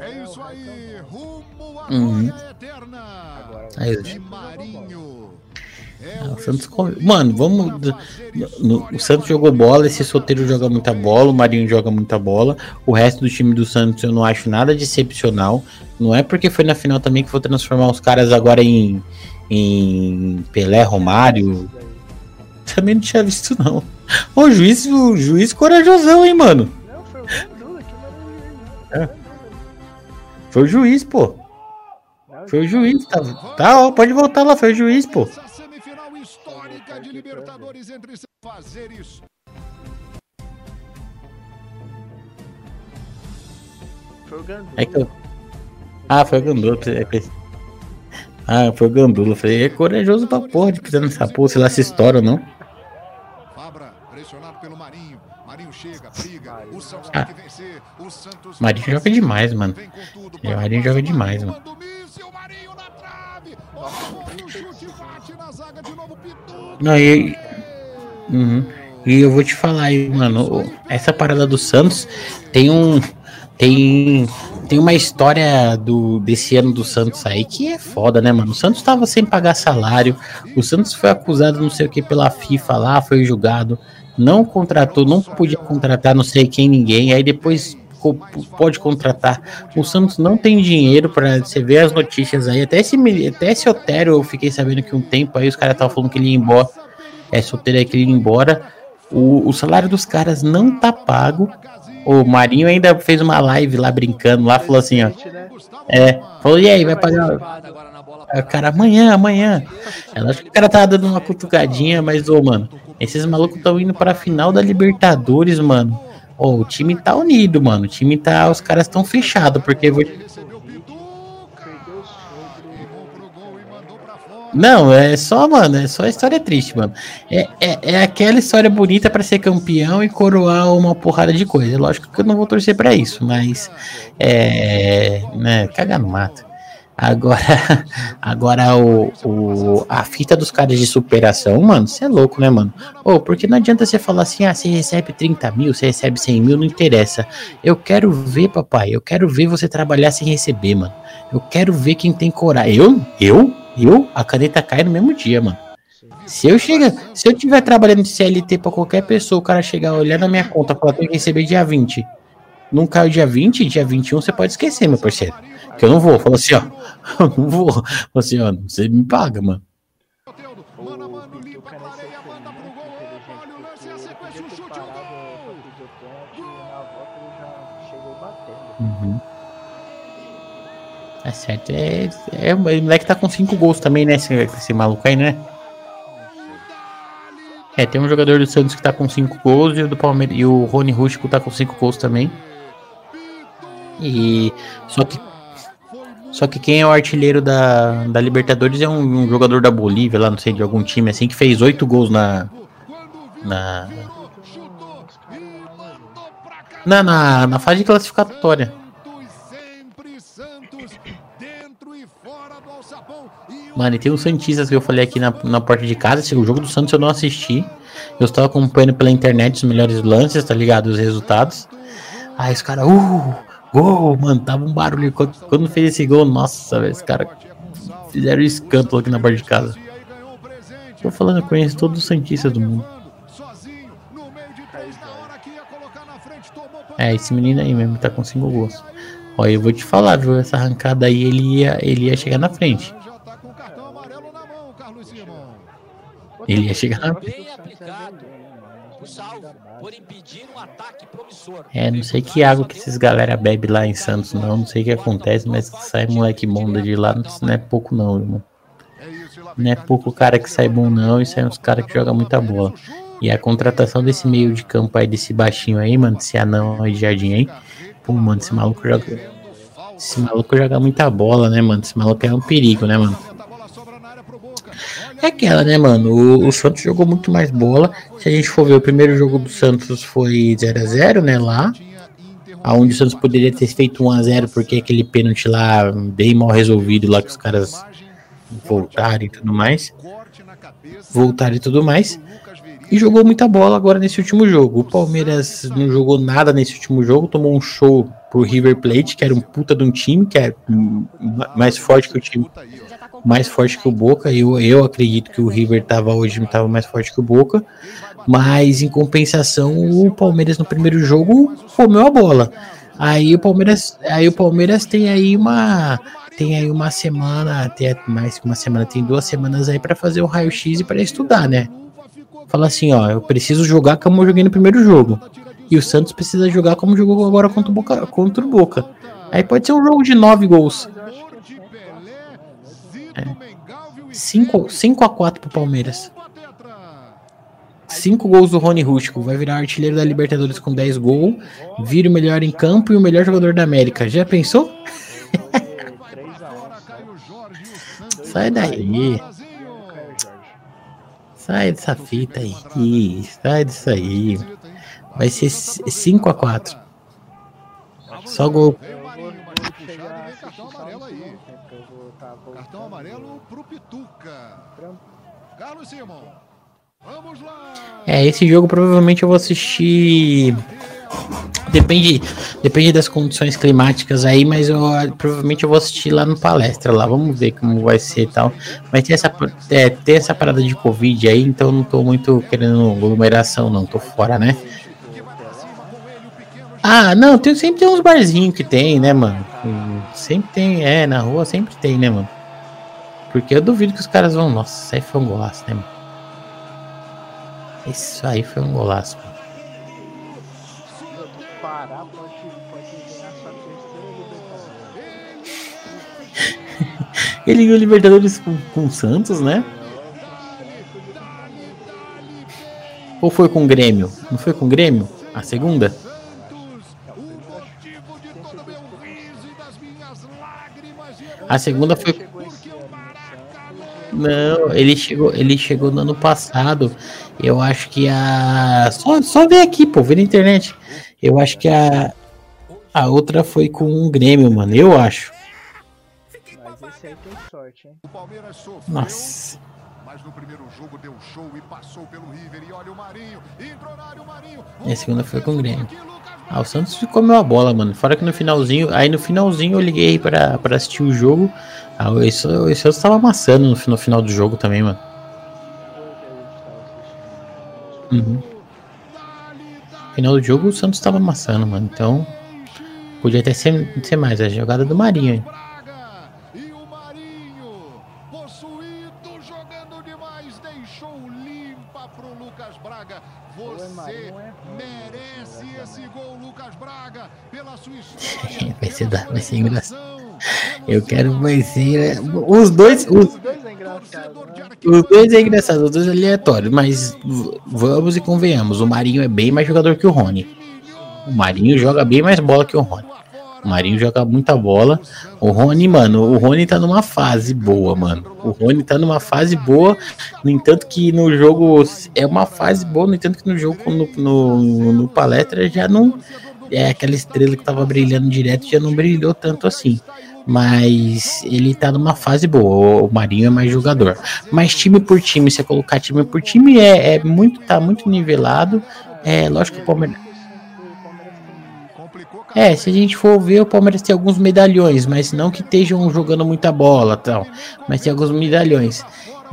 É isso aí, rumo à uhum. Aí, o Santos. Mano, vamos. No, o Santos jogou bola, esse solteiro joga muita bola, o Marinho joga muita bola. O resto do time do Santos eu não acho nada de excepcional. Não é porque foi na final também que vou transformar os caras agora em, em Pelé, Romário. Também não tinha visto, não. O juiz, o juiz corajosão, hein, mano. Foi o é. Foi o juiz, pô. Foi o juiz, tá, tá ó, pode voltar lá, foi o juiz, pô de Libertadores entre fazer isso. Foi o Gandula. É que eu... Ah, foi o Gandula. Ah, foi o Gandula. Falei, é corajoso pra porra de pisar nessa porra, sei lá se estoura ou não. Fabra, pressionado pelo Marinho. Marinho chega, briga. O Santos ah. tem que vencer. O Santos. Marinho joga demais, mano. O Marinho joga demais, mano. Não, e, uhum. e eu vou te falar aí, mano, essa parada do Santos tem um tem tem uma história do desse ano do Santos aí que é foda, né, mano? O Santos tava sem pagar salário, o Santos foi acusado não sei o que pela FIFA lá, foi julgado, não contratou, não podia contratar não sei quem ninguém, aí depois pode contratar. O Santos não tem dinheiro para você ver as notícias aí. Até esse, até esse Otério eu fiquei sabendo que um tempo aí os caras estavam falando que ele ia embora. É, solteiro aí que ele ia embora. O, o salário dos caras não tá pago. O Marinho ainda fez uma live lá brincando lá, falou assim, ó. É, falou, e aí, vai pagar. Cara, amanhã, amanhã. Ela acho que o cara tá dando uma cutucadinha, mas, ô, mano, esses malucos estão indo pra final da Libertadores, mano. Oh, o time tá unido, mano. O time tá. Os caras estão fechados, porque. Não, é só, mano, é só história triste, mano. É, é, é aquela história bonita para ser campeão e coroar uma porrada de coisa. Lógico que eu não vou torcer para isso, mas é, né, cagar no mato. Agora, agora o, o, a fita dos caras de superação, mano, você é louco, né, mano? Ô, oh, porque não adianta você falar assim, ah, você recebe 30 mil, você recebe 100 mil, não interessa. Eu quero ver, papai, eu quero ver você trabalhar sem receber, mano. Eu quero ver quem tem coragem. Eu? Eu? Eu? A caneta cai no mesmo dia, mano. Se eu chegar, se eu tiver trabalhando de CLT para qualquer pessoa, o cara chegar, olhar na minha conta, falar que receber dia 20. Não caiu dia 20, dia 21, você pode esquecer, meu parceiro. Que eu não vou. Fala assim, ó. Eu não vou. Fala assim, ó. Você me paga, mano. Uhum. É certo. É, é, o moleque tá com 5 gols também, né? Esse, esse maluco aí, né? É, tem um jogador do Santos que tá com 5 gols e o do Palmeiras e o Rony Rústico tá com 5 gols também. E só que só que quem é o artilheiro da, da Libertadores é um, um, jogador da Bolívia, lá não sei, de algum time assim, que fez oito gols na. Na. Na, na, na fase classificatória. Mano, e tem os Santistas que eu falei aqui na, na porta de casa. O jogo do Santos eu não assisti. Eu estava acompanhando pela internet os melhores lances, tá ligado? Os resultados. Aí os caras, uh, Gol, mano, tava um barulho. Quando, quando fez esse gol, nossa, velho, esse cara fizeram escândalo aqui na porta de casa. Tô falando, eu conheço todos os Santistas do mundo. É, esse menino aí mesmo tá com 5 gols. Olha, eu vou te falar, viu? Essa arrancada aí ele ia, ele ia chegar na frente. Ele ia chegar na frente salvo impedir um ataque promissor. É, não sei que água que esses galera bebe lá em Santos, não. Não sei o que acontece, mas sai moleque bom de lá, não é pouco não, irmão. Não é pouco cara que sai bom não, e sai uns caras que jogam muita bola. E a contratação desse meio de campo aí, desse baixinho aí, mano, desse anão aí de jardim aí. Pô, mano, esse maluco joga. Esse maluco joga muita bola, né, mano? Esse maluco é um perigo, né, mano? É aquela, né, mano? O, o, Santos jogou muito mais bola. Se a gente for ver, o primeiro jogo do Santos foi 0 a 0 né, lá. Aonde o Santos poderia ter feito 1 a 0 porque aquele pênalti lá bem mal resolvido lá que os caras voltaram e tudo mais. Voltaram e tudo mais. E jogou muita bola agora nesse último jogo. O Palmeiras não jogou nada nesse último jogo, tomou um show pro River Plate, que era um puta de um time, que é mais forte que o time mais forte que o Boca. Eu, eu acredito que o River estava hoje estava mais forte que o Boca, mas em compensação o Palmeiras no primeiro jogo comeu a bola. Aí o Palmeiras, aí o Palmeiras tem aí uma tem aí uma semana, até mais que uma semana, tem duas semanas aí para fazer o raio-x e para estudar, né? Fala assim, ó, eu preciso jogar como eu joguei no primeiro jogo. E o Santos precisa jogar como jogou agora contra o Boca. Contra o Boca. Aí pode ser um jogo de nove gols. 5, 5 a 4 pro Palmeiras. 5 gols do Rony Rústico. Vai virar artilheiro da Libertadores com 10 gols. Vira o melhor em campo e o melhor jogador da América. Já pensou? Sai daí. Sai dessa fita aí. Sai disso aí. Vai ser 5 a 4 Só gol. Cartão amarelo pro Pituca. Carlos Simon. Vamos lá. É, esse jogo provavelmente eu vou assistir. Depende, depende das condições climáticas aí, mas eu provavelmente eu vou assistir lá no palestra lá. Vamos ver como vai ser e tal. Mas tem essa, é, tem essa parada de Covid aí, então não tô muito querendo aglomeração, não. Tô fora, né? Ah, não, tem, sempre tem uns barzinhos que tem, né, mano? Sempre tem, é, na rua sempre tem, né, mano? Porque eu duvido que os caras vão. Nossa, isso aí foi um golaço, né, mano? Isso aí foi um golaço, mano. Ele ganhou Libertadores com, com o Santos, né? Ou foi com o Grêmio? Não foi com o Grêmio? A segunda? A segunda foi não, ele chegou, ele chegou no ano passado. Eu acho que a. Só, só ver aqui, pô, ver na internet. Eu acho que a. A outra foi com um Grêmio, mano. Eu acho. Mas esse aí tem sorte, hein? Nossa. Mas no primeiro jogo deu show e passou pelo River. E olha o Marinho. Entrou na área o Marinho. E a segunda foi com o Grêmio. Ah, o Santos ficou meu a bola, mano. Fora que no finalzinho. Aí no finalzinho eu liguei pra, pra assistir o jogo. Ah, isso eu tava amassando no, no final do jogo também, mano. Uhum. Final do jogo o Santos tava amassando, mano. Então. Podia até ser, ser mais. A jogada do Marinho, vai ser, vai ser engraçado. Eu quero vencer. Os dois. Os, os dois é engraçado, os dois é aleatórios, mas vamos e convenhamos. O Marinho é bem mais jogador que o Rony. O Marinho joga bem mais bola que o Rony. O Marinho joga muita bola. O Rony, mano, o Rony tá numa fase boa, mano. O Rony tá numa fase boa. No entanto, que no jogo é uma fase boa. No entanto, que no jogo, no, no, no palestra, já não. É aquela estrela que tava brilhando direto, já não brilhou tanto assim mas ele tá numa fase boa. O Marinho é mais jogador. Mas time por time, se colocar time por time, é, é muito, tá muito nivelado. É lógico que o Palmeiras. É, se a gente for ver, o Palmeiras tem alguns medalhões, mas não que estejam jogando muita bola, tal, mas tem alguns medalhões.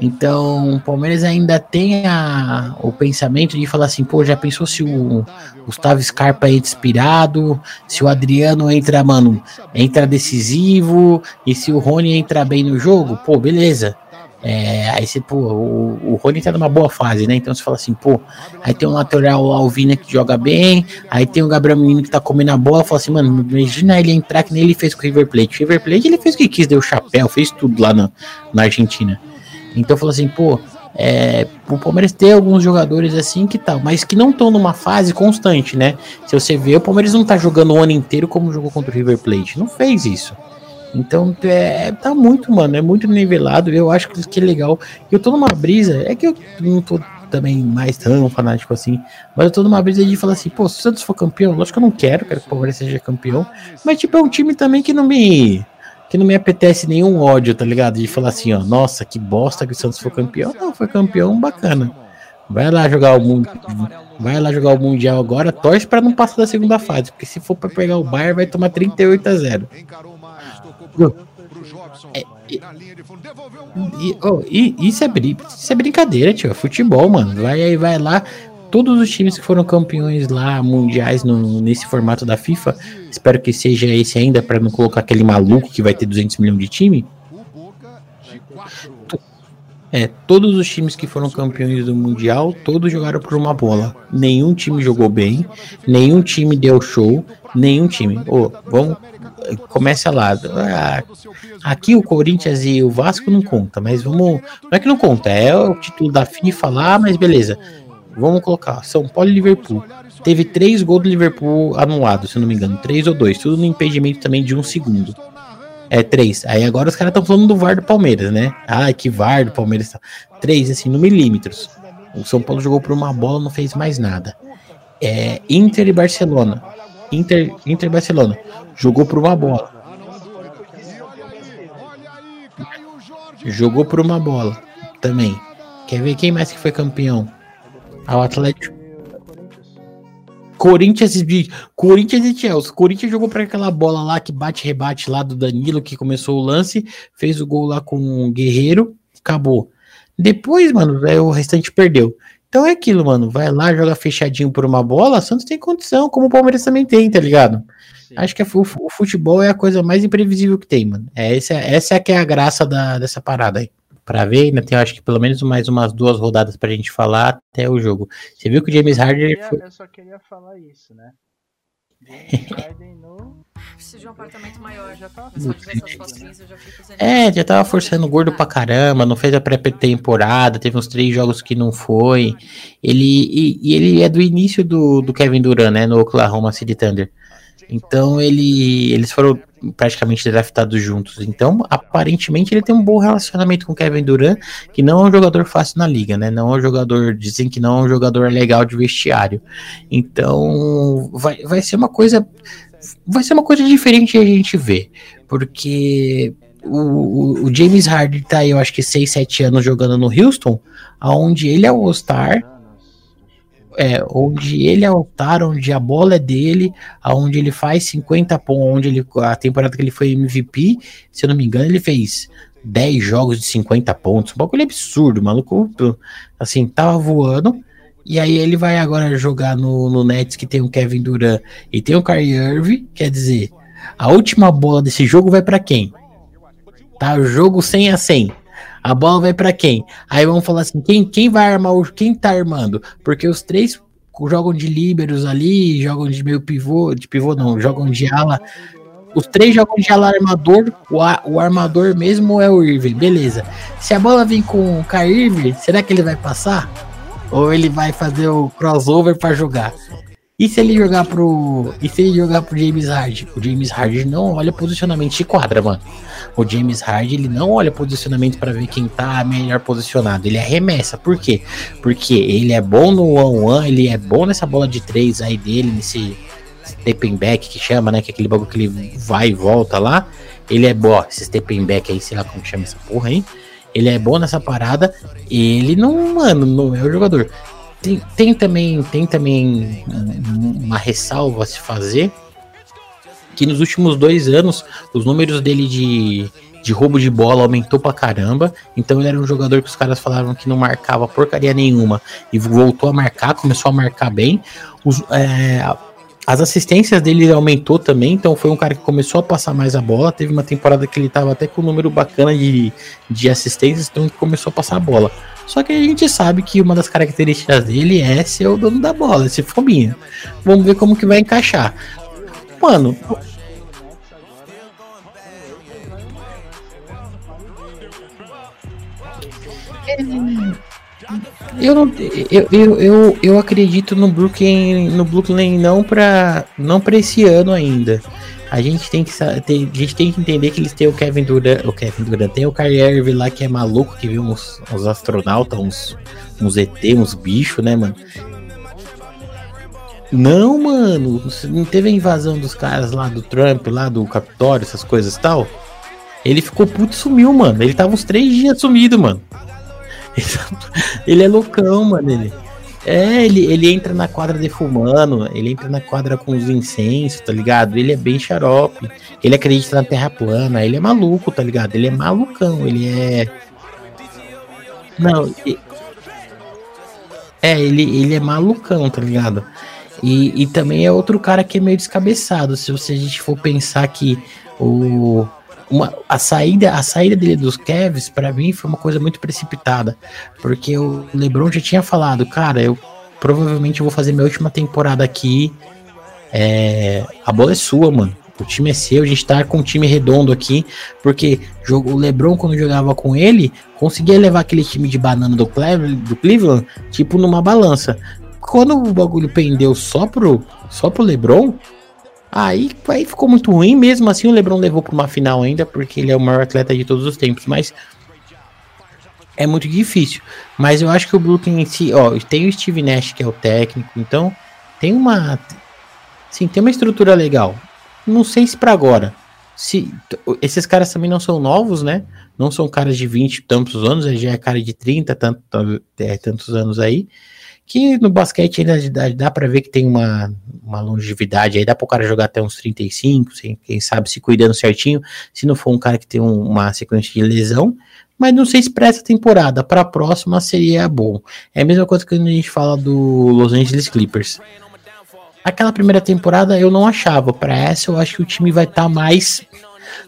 Então, o Palmeiras ainda tem a, o pensamento de falar assim, pô, já pensou se o Gustavo Scarpa entra inspirado, se o Adriano entra, mano, entra decisivo, e se o Rony entra bem no jogo, pô, beleza. É, aí você, pô, o, o Rony tá numa boa fase, né? Então você fala assim, pô, aí tem um lateral Alvina que joga bem, aí tem o Gabriel Menino que tá comendo a bola, fala assim, mano, imagina ele entrar que nem ele fez com o River Plate. O River Plate ele fez o que quis, deu chapéu, fez tudo lá na, na Argentina. Então falou assim, pô, É, o Palmeiras tem alguns jogadores assim que tal, mas que não estão numa fase constante, né? Se você vê, o Palmeiras não tá jogando o ano inteiro como jogou contra o River Plate. Não fez isso. Então, é, tá muito, mano, é muito nivelado. Eu acho que é legal. Eu tô numa brisa, é que eu não tô também mais tão fanático assim. Mas eu tô numa brisa de falar assim, pô, se o Santos for campeão, lógico que eu não quero, quero que o Palmeiras seja campeão. Mas, tipo, é um time também que não me. Que não me apetece nenhum ódio, tá ligado? De falar assim, ó, nossa, que bosta que o Santos for campeão. Não, foi campeão, bacana. Vai lá jogar o mundo. Vai lá jogar o Mundial agora, torce para não passar da segunda fase, porque se for para pegar o Bayern vai tomar 38 a 0. É, e, oh, e, isso, é, isso é brincadeira, tio. É futebol, mano. Vai aí, vai lá. Todos os times que foram campeões lá, mundiais, no, nesse formato da FIFA, espero que seja esse ainda, para não colocar aquele maluco que vai ter 200 milhões de time. É, todos os times que foram campeões do Mundial, todos jogaram por uma bola. Nenhum time jogou bem, nenhum time deu show, nenhum time. Oh, vamos, começa lá. Ah, aqui o Corinthians e o Vasco não conta, mas vamos. Não é que não conta, é o título da FIFA lá, mas beleza. Vamos colocar São Paulo e Liverpool. Teve três gols do Liverpool anulados, se não me engano, três ou dois, tudo no impedimento também de um segundo. É, três. Aí agora os caras estão falando do VAR do Palmeiras, né? Ah, que VAR do Palmeiras. Tá. Três, assim, no milímetros. O São Paulo jogou por uma bola, não fez mais nada. É, Inter e Barcelona. Inter, Inter e Barcelona. Jogou por uma bola. Jogou por uma bola também. Quer ver quem mais que foi campeão? Ao Atlético. Corinthians e Corinthians e Chelsea. Corinthians jogou para aquela bola lá que bate rebate lá do Danilo que começou o lance, fez o gol lá com o Guerreiro, acabou. Depois, mano, o restante perdeu. Então é aquilo, mano. Vai lá, joga fechadinho por uma bola, Santos tem condição, como o Palmeiras também tem, tá ligado? Sim. Acho que o, futebol é a coisa mais imprevisível que tem, mano. É, essa, essa é que é a graça da, dessa parada aí. Pra ver, ainda tem, acho que pelo menos mais umas duas rodadas pra gente falar até o jogo. Você viu que o James Harden. Eu, foi... eu só queria falar isso, né? James Harden no preciso de um apartamento maior. Já tava É, já tava forçando gordo pra caramba, não fez a pré-temporada, teve uns três jogos que não foi. Ele, e, e, ele é do início do, do Kevin Durant, né, no Oklahoma City Thunder. Então ele, eles foram praticamente draftados juntos. Então, aparentemente, ele tem um bom relacionamento com Kevin Durant, que não é um jogador fácil na liga, né? Não é um jogador, dizem que não é um jogador legal de vestiário. Então, vai, vai ser uma coisa vai ser uma coisa diferente a gente ver, porque o, o, James Harden tá aí, eu acho que 6, 7 anos jogando no Houston, aonde ele é o All-Star, é, onde ele é o All-Star, onde a bola é dele, aonde ele faz 50 pontos, onde ele, a temporada que ele foi MVP, se eu não me engano, ele fez 10 jogos de 50 pontos, um bagulho absurdo, maluco, assim, tava voando, e aí ele vai agora jogar no, no Nets que tem o Kevin Durant e tem o Kyrie Irving. Quer dizer, a última bola desse jogo vai para quem? Tá, o jogo 100 a 100. A bola vai para quem? Aí vamos falar assim, quem, quem vai armar o quem tá armando? Porque os três jogam de líberos ali, jogam de meio pivô, de pivô não, jogam de ala. Os três jogam de ala armador, o, o armador mesmo é o Irving, beleza. Se a bola vem com o Kyrie será que ele vai passar? Ou ele vai fazer o crossover para jogar? E se ele jogar pro. E se ele jogar pro James Harden? O James Harden não olha posicionamento de quadra, mano. O James Harden ele não olha posicionamento para ver quem tá melhor posicionado. Ele arremessa. Por quê? Porque ele é bom no one-one, ele é bom nessa bola de três aí dele, nesse stepping back que chama, né? Que é aquele bagulho que ele vai e volta lá. Ele é bom, esse stepping back aí, sei lá como chama essa porra aí. Ele é bom nessa parada. Ele não, mano, não é o jogador. Tem, tem também, tem também uma ressalva a se fazer que nos últimos dois anos os números dele de, de roubo de bola aumentou pra caramba. Então ele era um jogador que os caras falavam que não marcava porcaria nenhuma e voltou a marcar, começou a marcar bem. Os, é, as assistências dele aumentou também, então foi um cara que começou a passar mais a bola. Teve uma temporada que ele estava até com um número bacana de, de assistências, então ele começou a passar a bola. Só que a gente sabe que uma das características dele é ser o dono da bola, esse fominha. Vamos ver como que vai encaixar. Mano, Eu, não, eu, eu, eu, eu acredito no Brooklyn, no Brooklyn não para não para esse ano ainda. A gente tem que a gente tem que entender que eles têm o Kevin Durant, o Kevin Durant tem o Kyrie Irving lá que é maluco, que viu uns, uns astronautas, uns uns ET, uns bichos, né, mano? Não, mano, não teve a invasão dos caras lá do Trump, lá do Capitólio, essas coisas e tal. Ele ficou puto e sumiu, mano. Ele tava uns três dias sumido, mano. Ele é loucão, mano. Ele. É, ele, ele entra na quadra defumando, ele entra na quadra com os incensos, tá ligado? Ele é bem xarope, ele acredita na terra plana, ele é maluco, tá ligado? Ele é malucão, ele é. Não, é, ele, ele é malucão, tá ligado? E, e também é outro cara que é meio descabeçado. Se você, a gente for pensar que o, uma, a, saída, a saída dele dos Cavs, para mim, foi uma coisa muito precipitada. Porque o LeBron já tinha falado, cara, eu provavelmente vou fazer minha última temporada aqui. É, a bola é sua, mano. O time é seu, a gente tá com um time redondo aqui, porque o LeBron, quando jogava com ele, conseguia levar aquele time de banana do, do Cleveland, tipo, numa balança. Quando o bagulho pendeu só pro, só pro LeBron, aí, aí ficou muito ruim. Mesmo assim, o LeBron levou pra uma final ainda, porque ele é o maior atleta de todos os tempos, mas é muito difícil. Mas eu acho que o Brooklyn em si, ó, tem o Steve Nash, que é o técnico, então tem uma. Sim, tem uma estrutura legal. Não sei se para agora. Se, esses caras também não são novos, né? Não são caras de 20 e tantos anos, ele já é cara de 30 tanto, é, tantos anos aí. Que no basquete ainda dá, dá para ver que tem uma, uma longevidade aí, dá para o cara jogar até uns 35, quem sabe se cuidando certinho, se não for um cara que tem um, uma sequência de lesão, mas não sei se para essa temporada, para a próxima seria bom. É a mesma coisa que a gente fala do Los Angeles Clippers. Aquela primeira temporada eu não achava. Para essa eu acho que o time vai estar tá mais,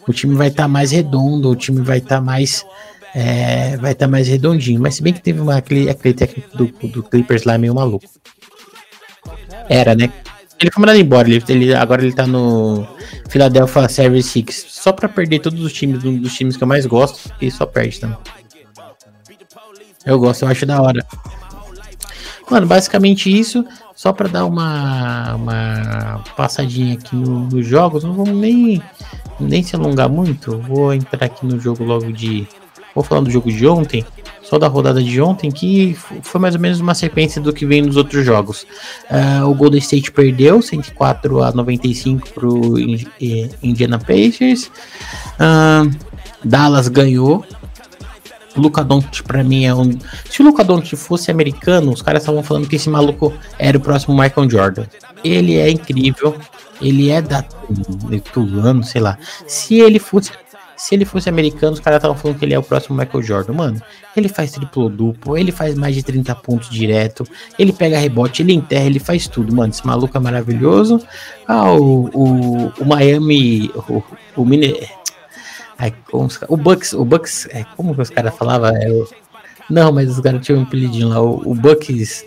o time vai estar tá mais redondo, o time vai estar tá mais, é, vai estar tá mais redondinho. Mas se bem que teve uma, aquele, aquele técnico do, do Clippers lá meio maluco. Era, né? Ele foi mandado embora. Ele, ele, agora ele tá no Philadelphia Service Six. Só pra perder todos os times, um dos times que eu mais gosto. E só perde também. Eu gosto, eu acho da hora. Mano, basicamente isso. Só para dar uma, uma passadinha aqui nos no jogos, não vamos nem, nem se alongar muito. Vou entrar aqui no jogo logo de. Vou falar do jogo de ontem, só da rodada de ontem, que foi mais ou menos uma sequência do que vem nos outros jogos. Uh, o Golden State perdeu 104 a 95 para o Indiana Pacers. Uh, Dallas ganhou Luca Doncic para mim é um. Se o Luca Doncic fosse americano, os caras estavam falando que esse maluco era o próximo Michael Jordan. Ele é incrível, ele é da Tulano, sei lá. Se ele fosse se ele fosse americano, os caras estavam falando que ele é o próximo Michael Jordan. Mano, ele faz triplo duplo, ele faz mais de 30 pontos direto, ele pega rebote, ele enterra, ele faz tudo, mano. Esse maluco é maravilhoso. Ah, o, o, o Miami, o, o Mine, Ai, como os, o Bucks, o Bucks, é, como que os caras falavam? É, não, mas os caras tinham um apelidinho lá, o, o Bucks.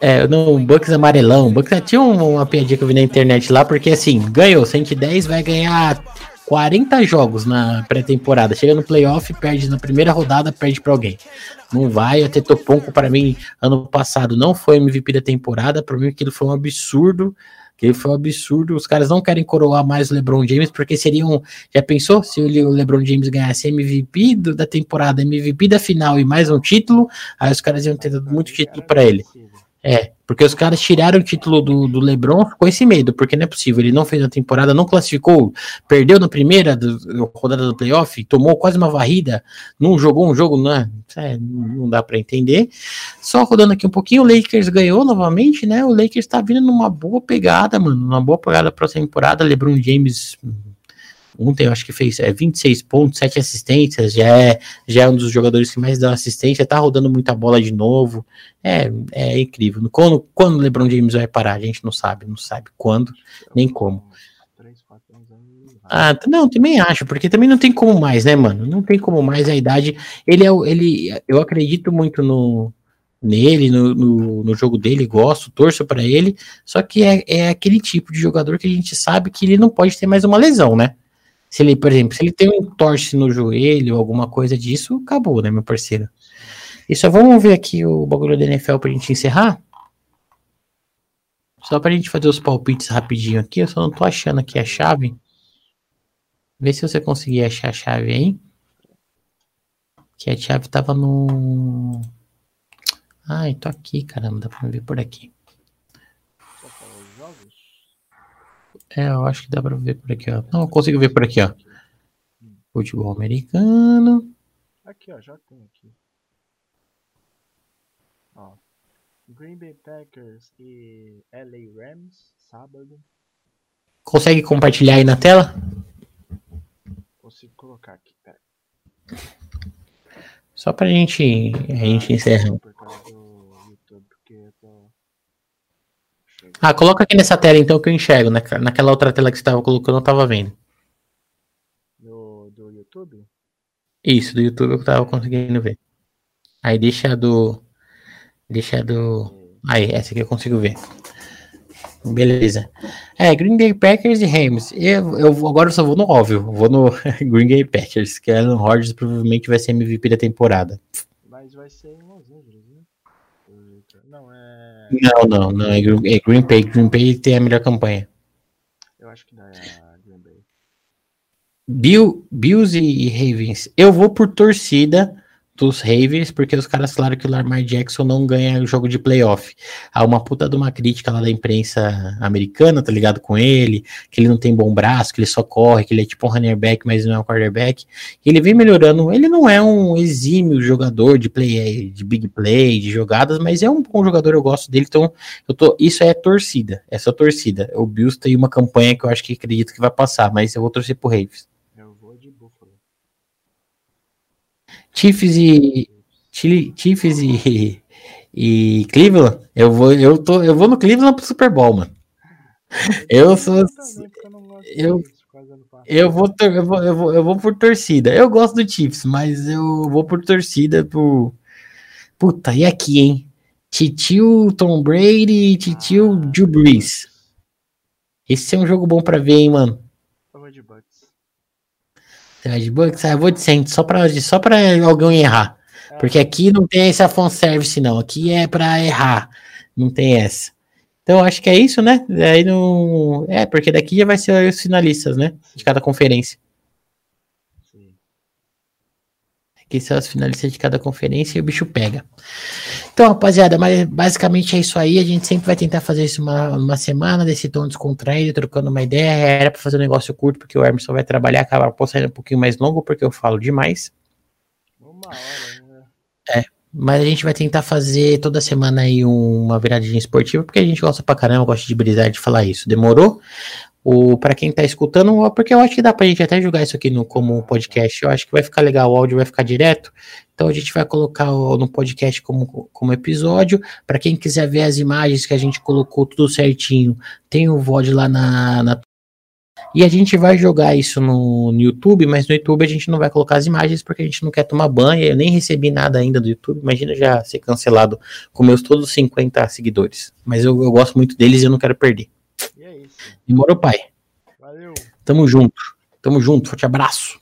É, não, o Bucks amarelão. O Bucks tinha uma, uma piadinha que eu vi na internet lá, porque assim, ganhou 110, vai ganhar 40 jogos na pré-temporada. Chega no playoff, perde na primeira rodada, perde para alguém. Não vai. Até Toponco, para mim, ano passado não foi MVP da temporada. Para mim, aquilo foi um absurdo que foi um absurdo. Os caras não querem coroar mais o LeBron James, porque seriam. Já pensou se o LeBron James ganhasse MVP do, da temporada, MVP da final e mais um título? Aí os caras iam ter dado muito título para ele. É, porque os caras tiraram o título do, do LeBron com esse medo, porque não é possível. Ele não fez a temporada, não classificou, perdeu na primeira do, rodada do playoff, tomou quase uma varrida, não jogou um jogo, não, é, não dá para entender. Só rodando aqui um pouquinho, o Lakers ganhou novamente, né? O Lakers tá vindo numa boa pegada, mano, numa boa pegada para essa temporada. LeBron James Ontem eu acho que fez é, 26 pontos, 7 assistências, já é, já é um dos jogadores que mais dão assistência, tá rodando muita bola de novo. É, é incrível. Quando, quando o LeBron James vai parar, a gente não sabe, não sabe quando, nem como. Ah, não, também acho, porque também não tem como mais, né, mano? Não tem como mais a idade. Ele é ele, eu acredito muito no nele, no, no, no jogo dele, gosto, torço para ele. Só que é, é aquele tipo de jogador que a gente sabe que ele não pode ter mais uma lesão, né? Se ele, por exemplo, se ele tem um torce no joelho ou alguma coisa disso, acabou, né, meu parceiro? E só vamos ver aqui o bagulho da NFL pra gente encerrar. Só pra gente fazer os palpites rapidinho aqui. Eu só não tô achando aqui a chave. Vê se você conseguir achar a chave aí. Que a chave tava no. Ai, tô aqui, caramba. Dá pra ver por aqui. É, eu acho que dá pra ver por aqui, ó. Não, eu consigo ver por aqui, ó. Futebol americano. Aqui, ó, já tem aqui. Ó. Green Bay Packers e LA Rams, sábado. Consegue compartilhar aí na tela? Consigo colocar aqui, pera. Só pra gente. A gente encerra. Por causa do YouTube, porque eu tô. Ah, coloca aqui nessa tela então que eu enxergo. Naquela outra tela que você estava colocando, eu tava vendo. Do, do YouTube? Isso, do YouTube eu tava conseguindo ver. Aí deixa do. Deixa do. Aí, essa aqui eu consigo ver. Beleza. É, Green Bay Packers e Rams. Eu, eu agora eu só vou no óbvio. Vou no Green Bay Packers, que Alan Rodgers provavelmente vai ser MVP da temporada. Mas vai ser em Los Angeles, né? Não, é. Não, não, não. É, é Green Bay. Green Bay tem a melhor campanha. Eu acho que não é Green Bay. Bill, Bills e Ravens. Eu vou por torcida dos Ravens, porque os caras falaram que o Lamar Jackson não ganha o jogo de playoff. Há uma puta de uma crítica lá da imprensa americana, tá ligado com ele, que ele não tem bom braço, que ele só corre, que ele é tipo um running back, mas não é um quarterback. Ele vem melhorando, ele não é um exímio jogador de play, de big play, de jogadas, mas é um bom jogador, eu gosto dele, então eu tô, isso é torcida, essa torcida. O Bills tem uma campanha que eu acho que acredito que vai passar, mas eu vou torcer pro Ravens. Chiefs e Chiefs e, e Cleveland, eu vou eu tô eu vou no Cleveland pro Super Bowl, mano. Eu sou eu eu vou, eu vou, eu vou, eu vou por torcida. Eu gosto do Chiefs, mas eu vou por torcida por. Puta, e aqui, hein? Titio Tom Brady e Titio ah, Drew Brees. Esse é um jogo bom pra ver, hein, mano? Eu vou de Bucks. Você vai de Bucks? Ah, eu vou de Saints, só pra, só pra alguém errar. É. Porque aqui não tem esse service não. Aqui é pra errar. Não tem essa. Então, acho que é isso, né? Aí não... É, porque daqui já vai ser os finalistas, né? De cada conferência. Aqui são as finalistas de cada conferência e o bicho pega. Então, rapaziada, mas basicamente é isso aí. A gente sempre vai tentar fazer isso uma, uma semana, desse tom descontraído, trocando uma ideia. Era para fazer um negócio curto, porque o Emerson vai trabalhar, acaba saindo um pouquinho mais longo, porque eu falo demais. Uma hora, né? É. Mas a gente vai tentar fazer toda semana aí uma viradinha esportiva, porque a gente gosta pra caramba, gosta de brisar de falar isso. Demorou? O, para quem tá escutando, porque eu acho que dá pra gente até jogar isso aqui no, como um podcast. Eu acho que vai ficar legal, o áudio vai ficar direto. Então a gente vai colocar no podcast como, como episódio. Para quem quiser ver as imagens que a gente colocou tudo certinho, tem o VOD lá na, na e a gente vai jogar isso no, no, YouTube, mas no YouTube a gente não vai colocar as imagens porque a gente não quer tomar banho. Eu nem recebi nada ainda do YouTube. Imagina já ser cancelado com meus todos 50 seguidores. Mas eu, eu gosto muito deles e eu não quero perder. E. Demorou, pai. Valeu. Tamo junto. Tamo junto. Forte abraço.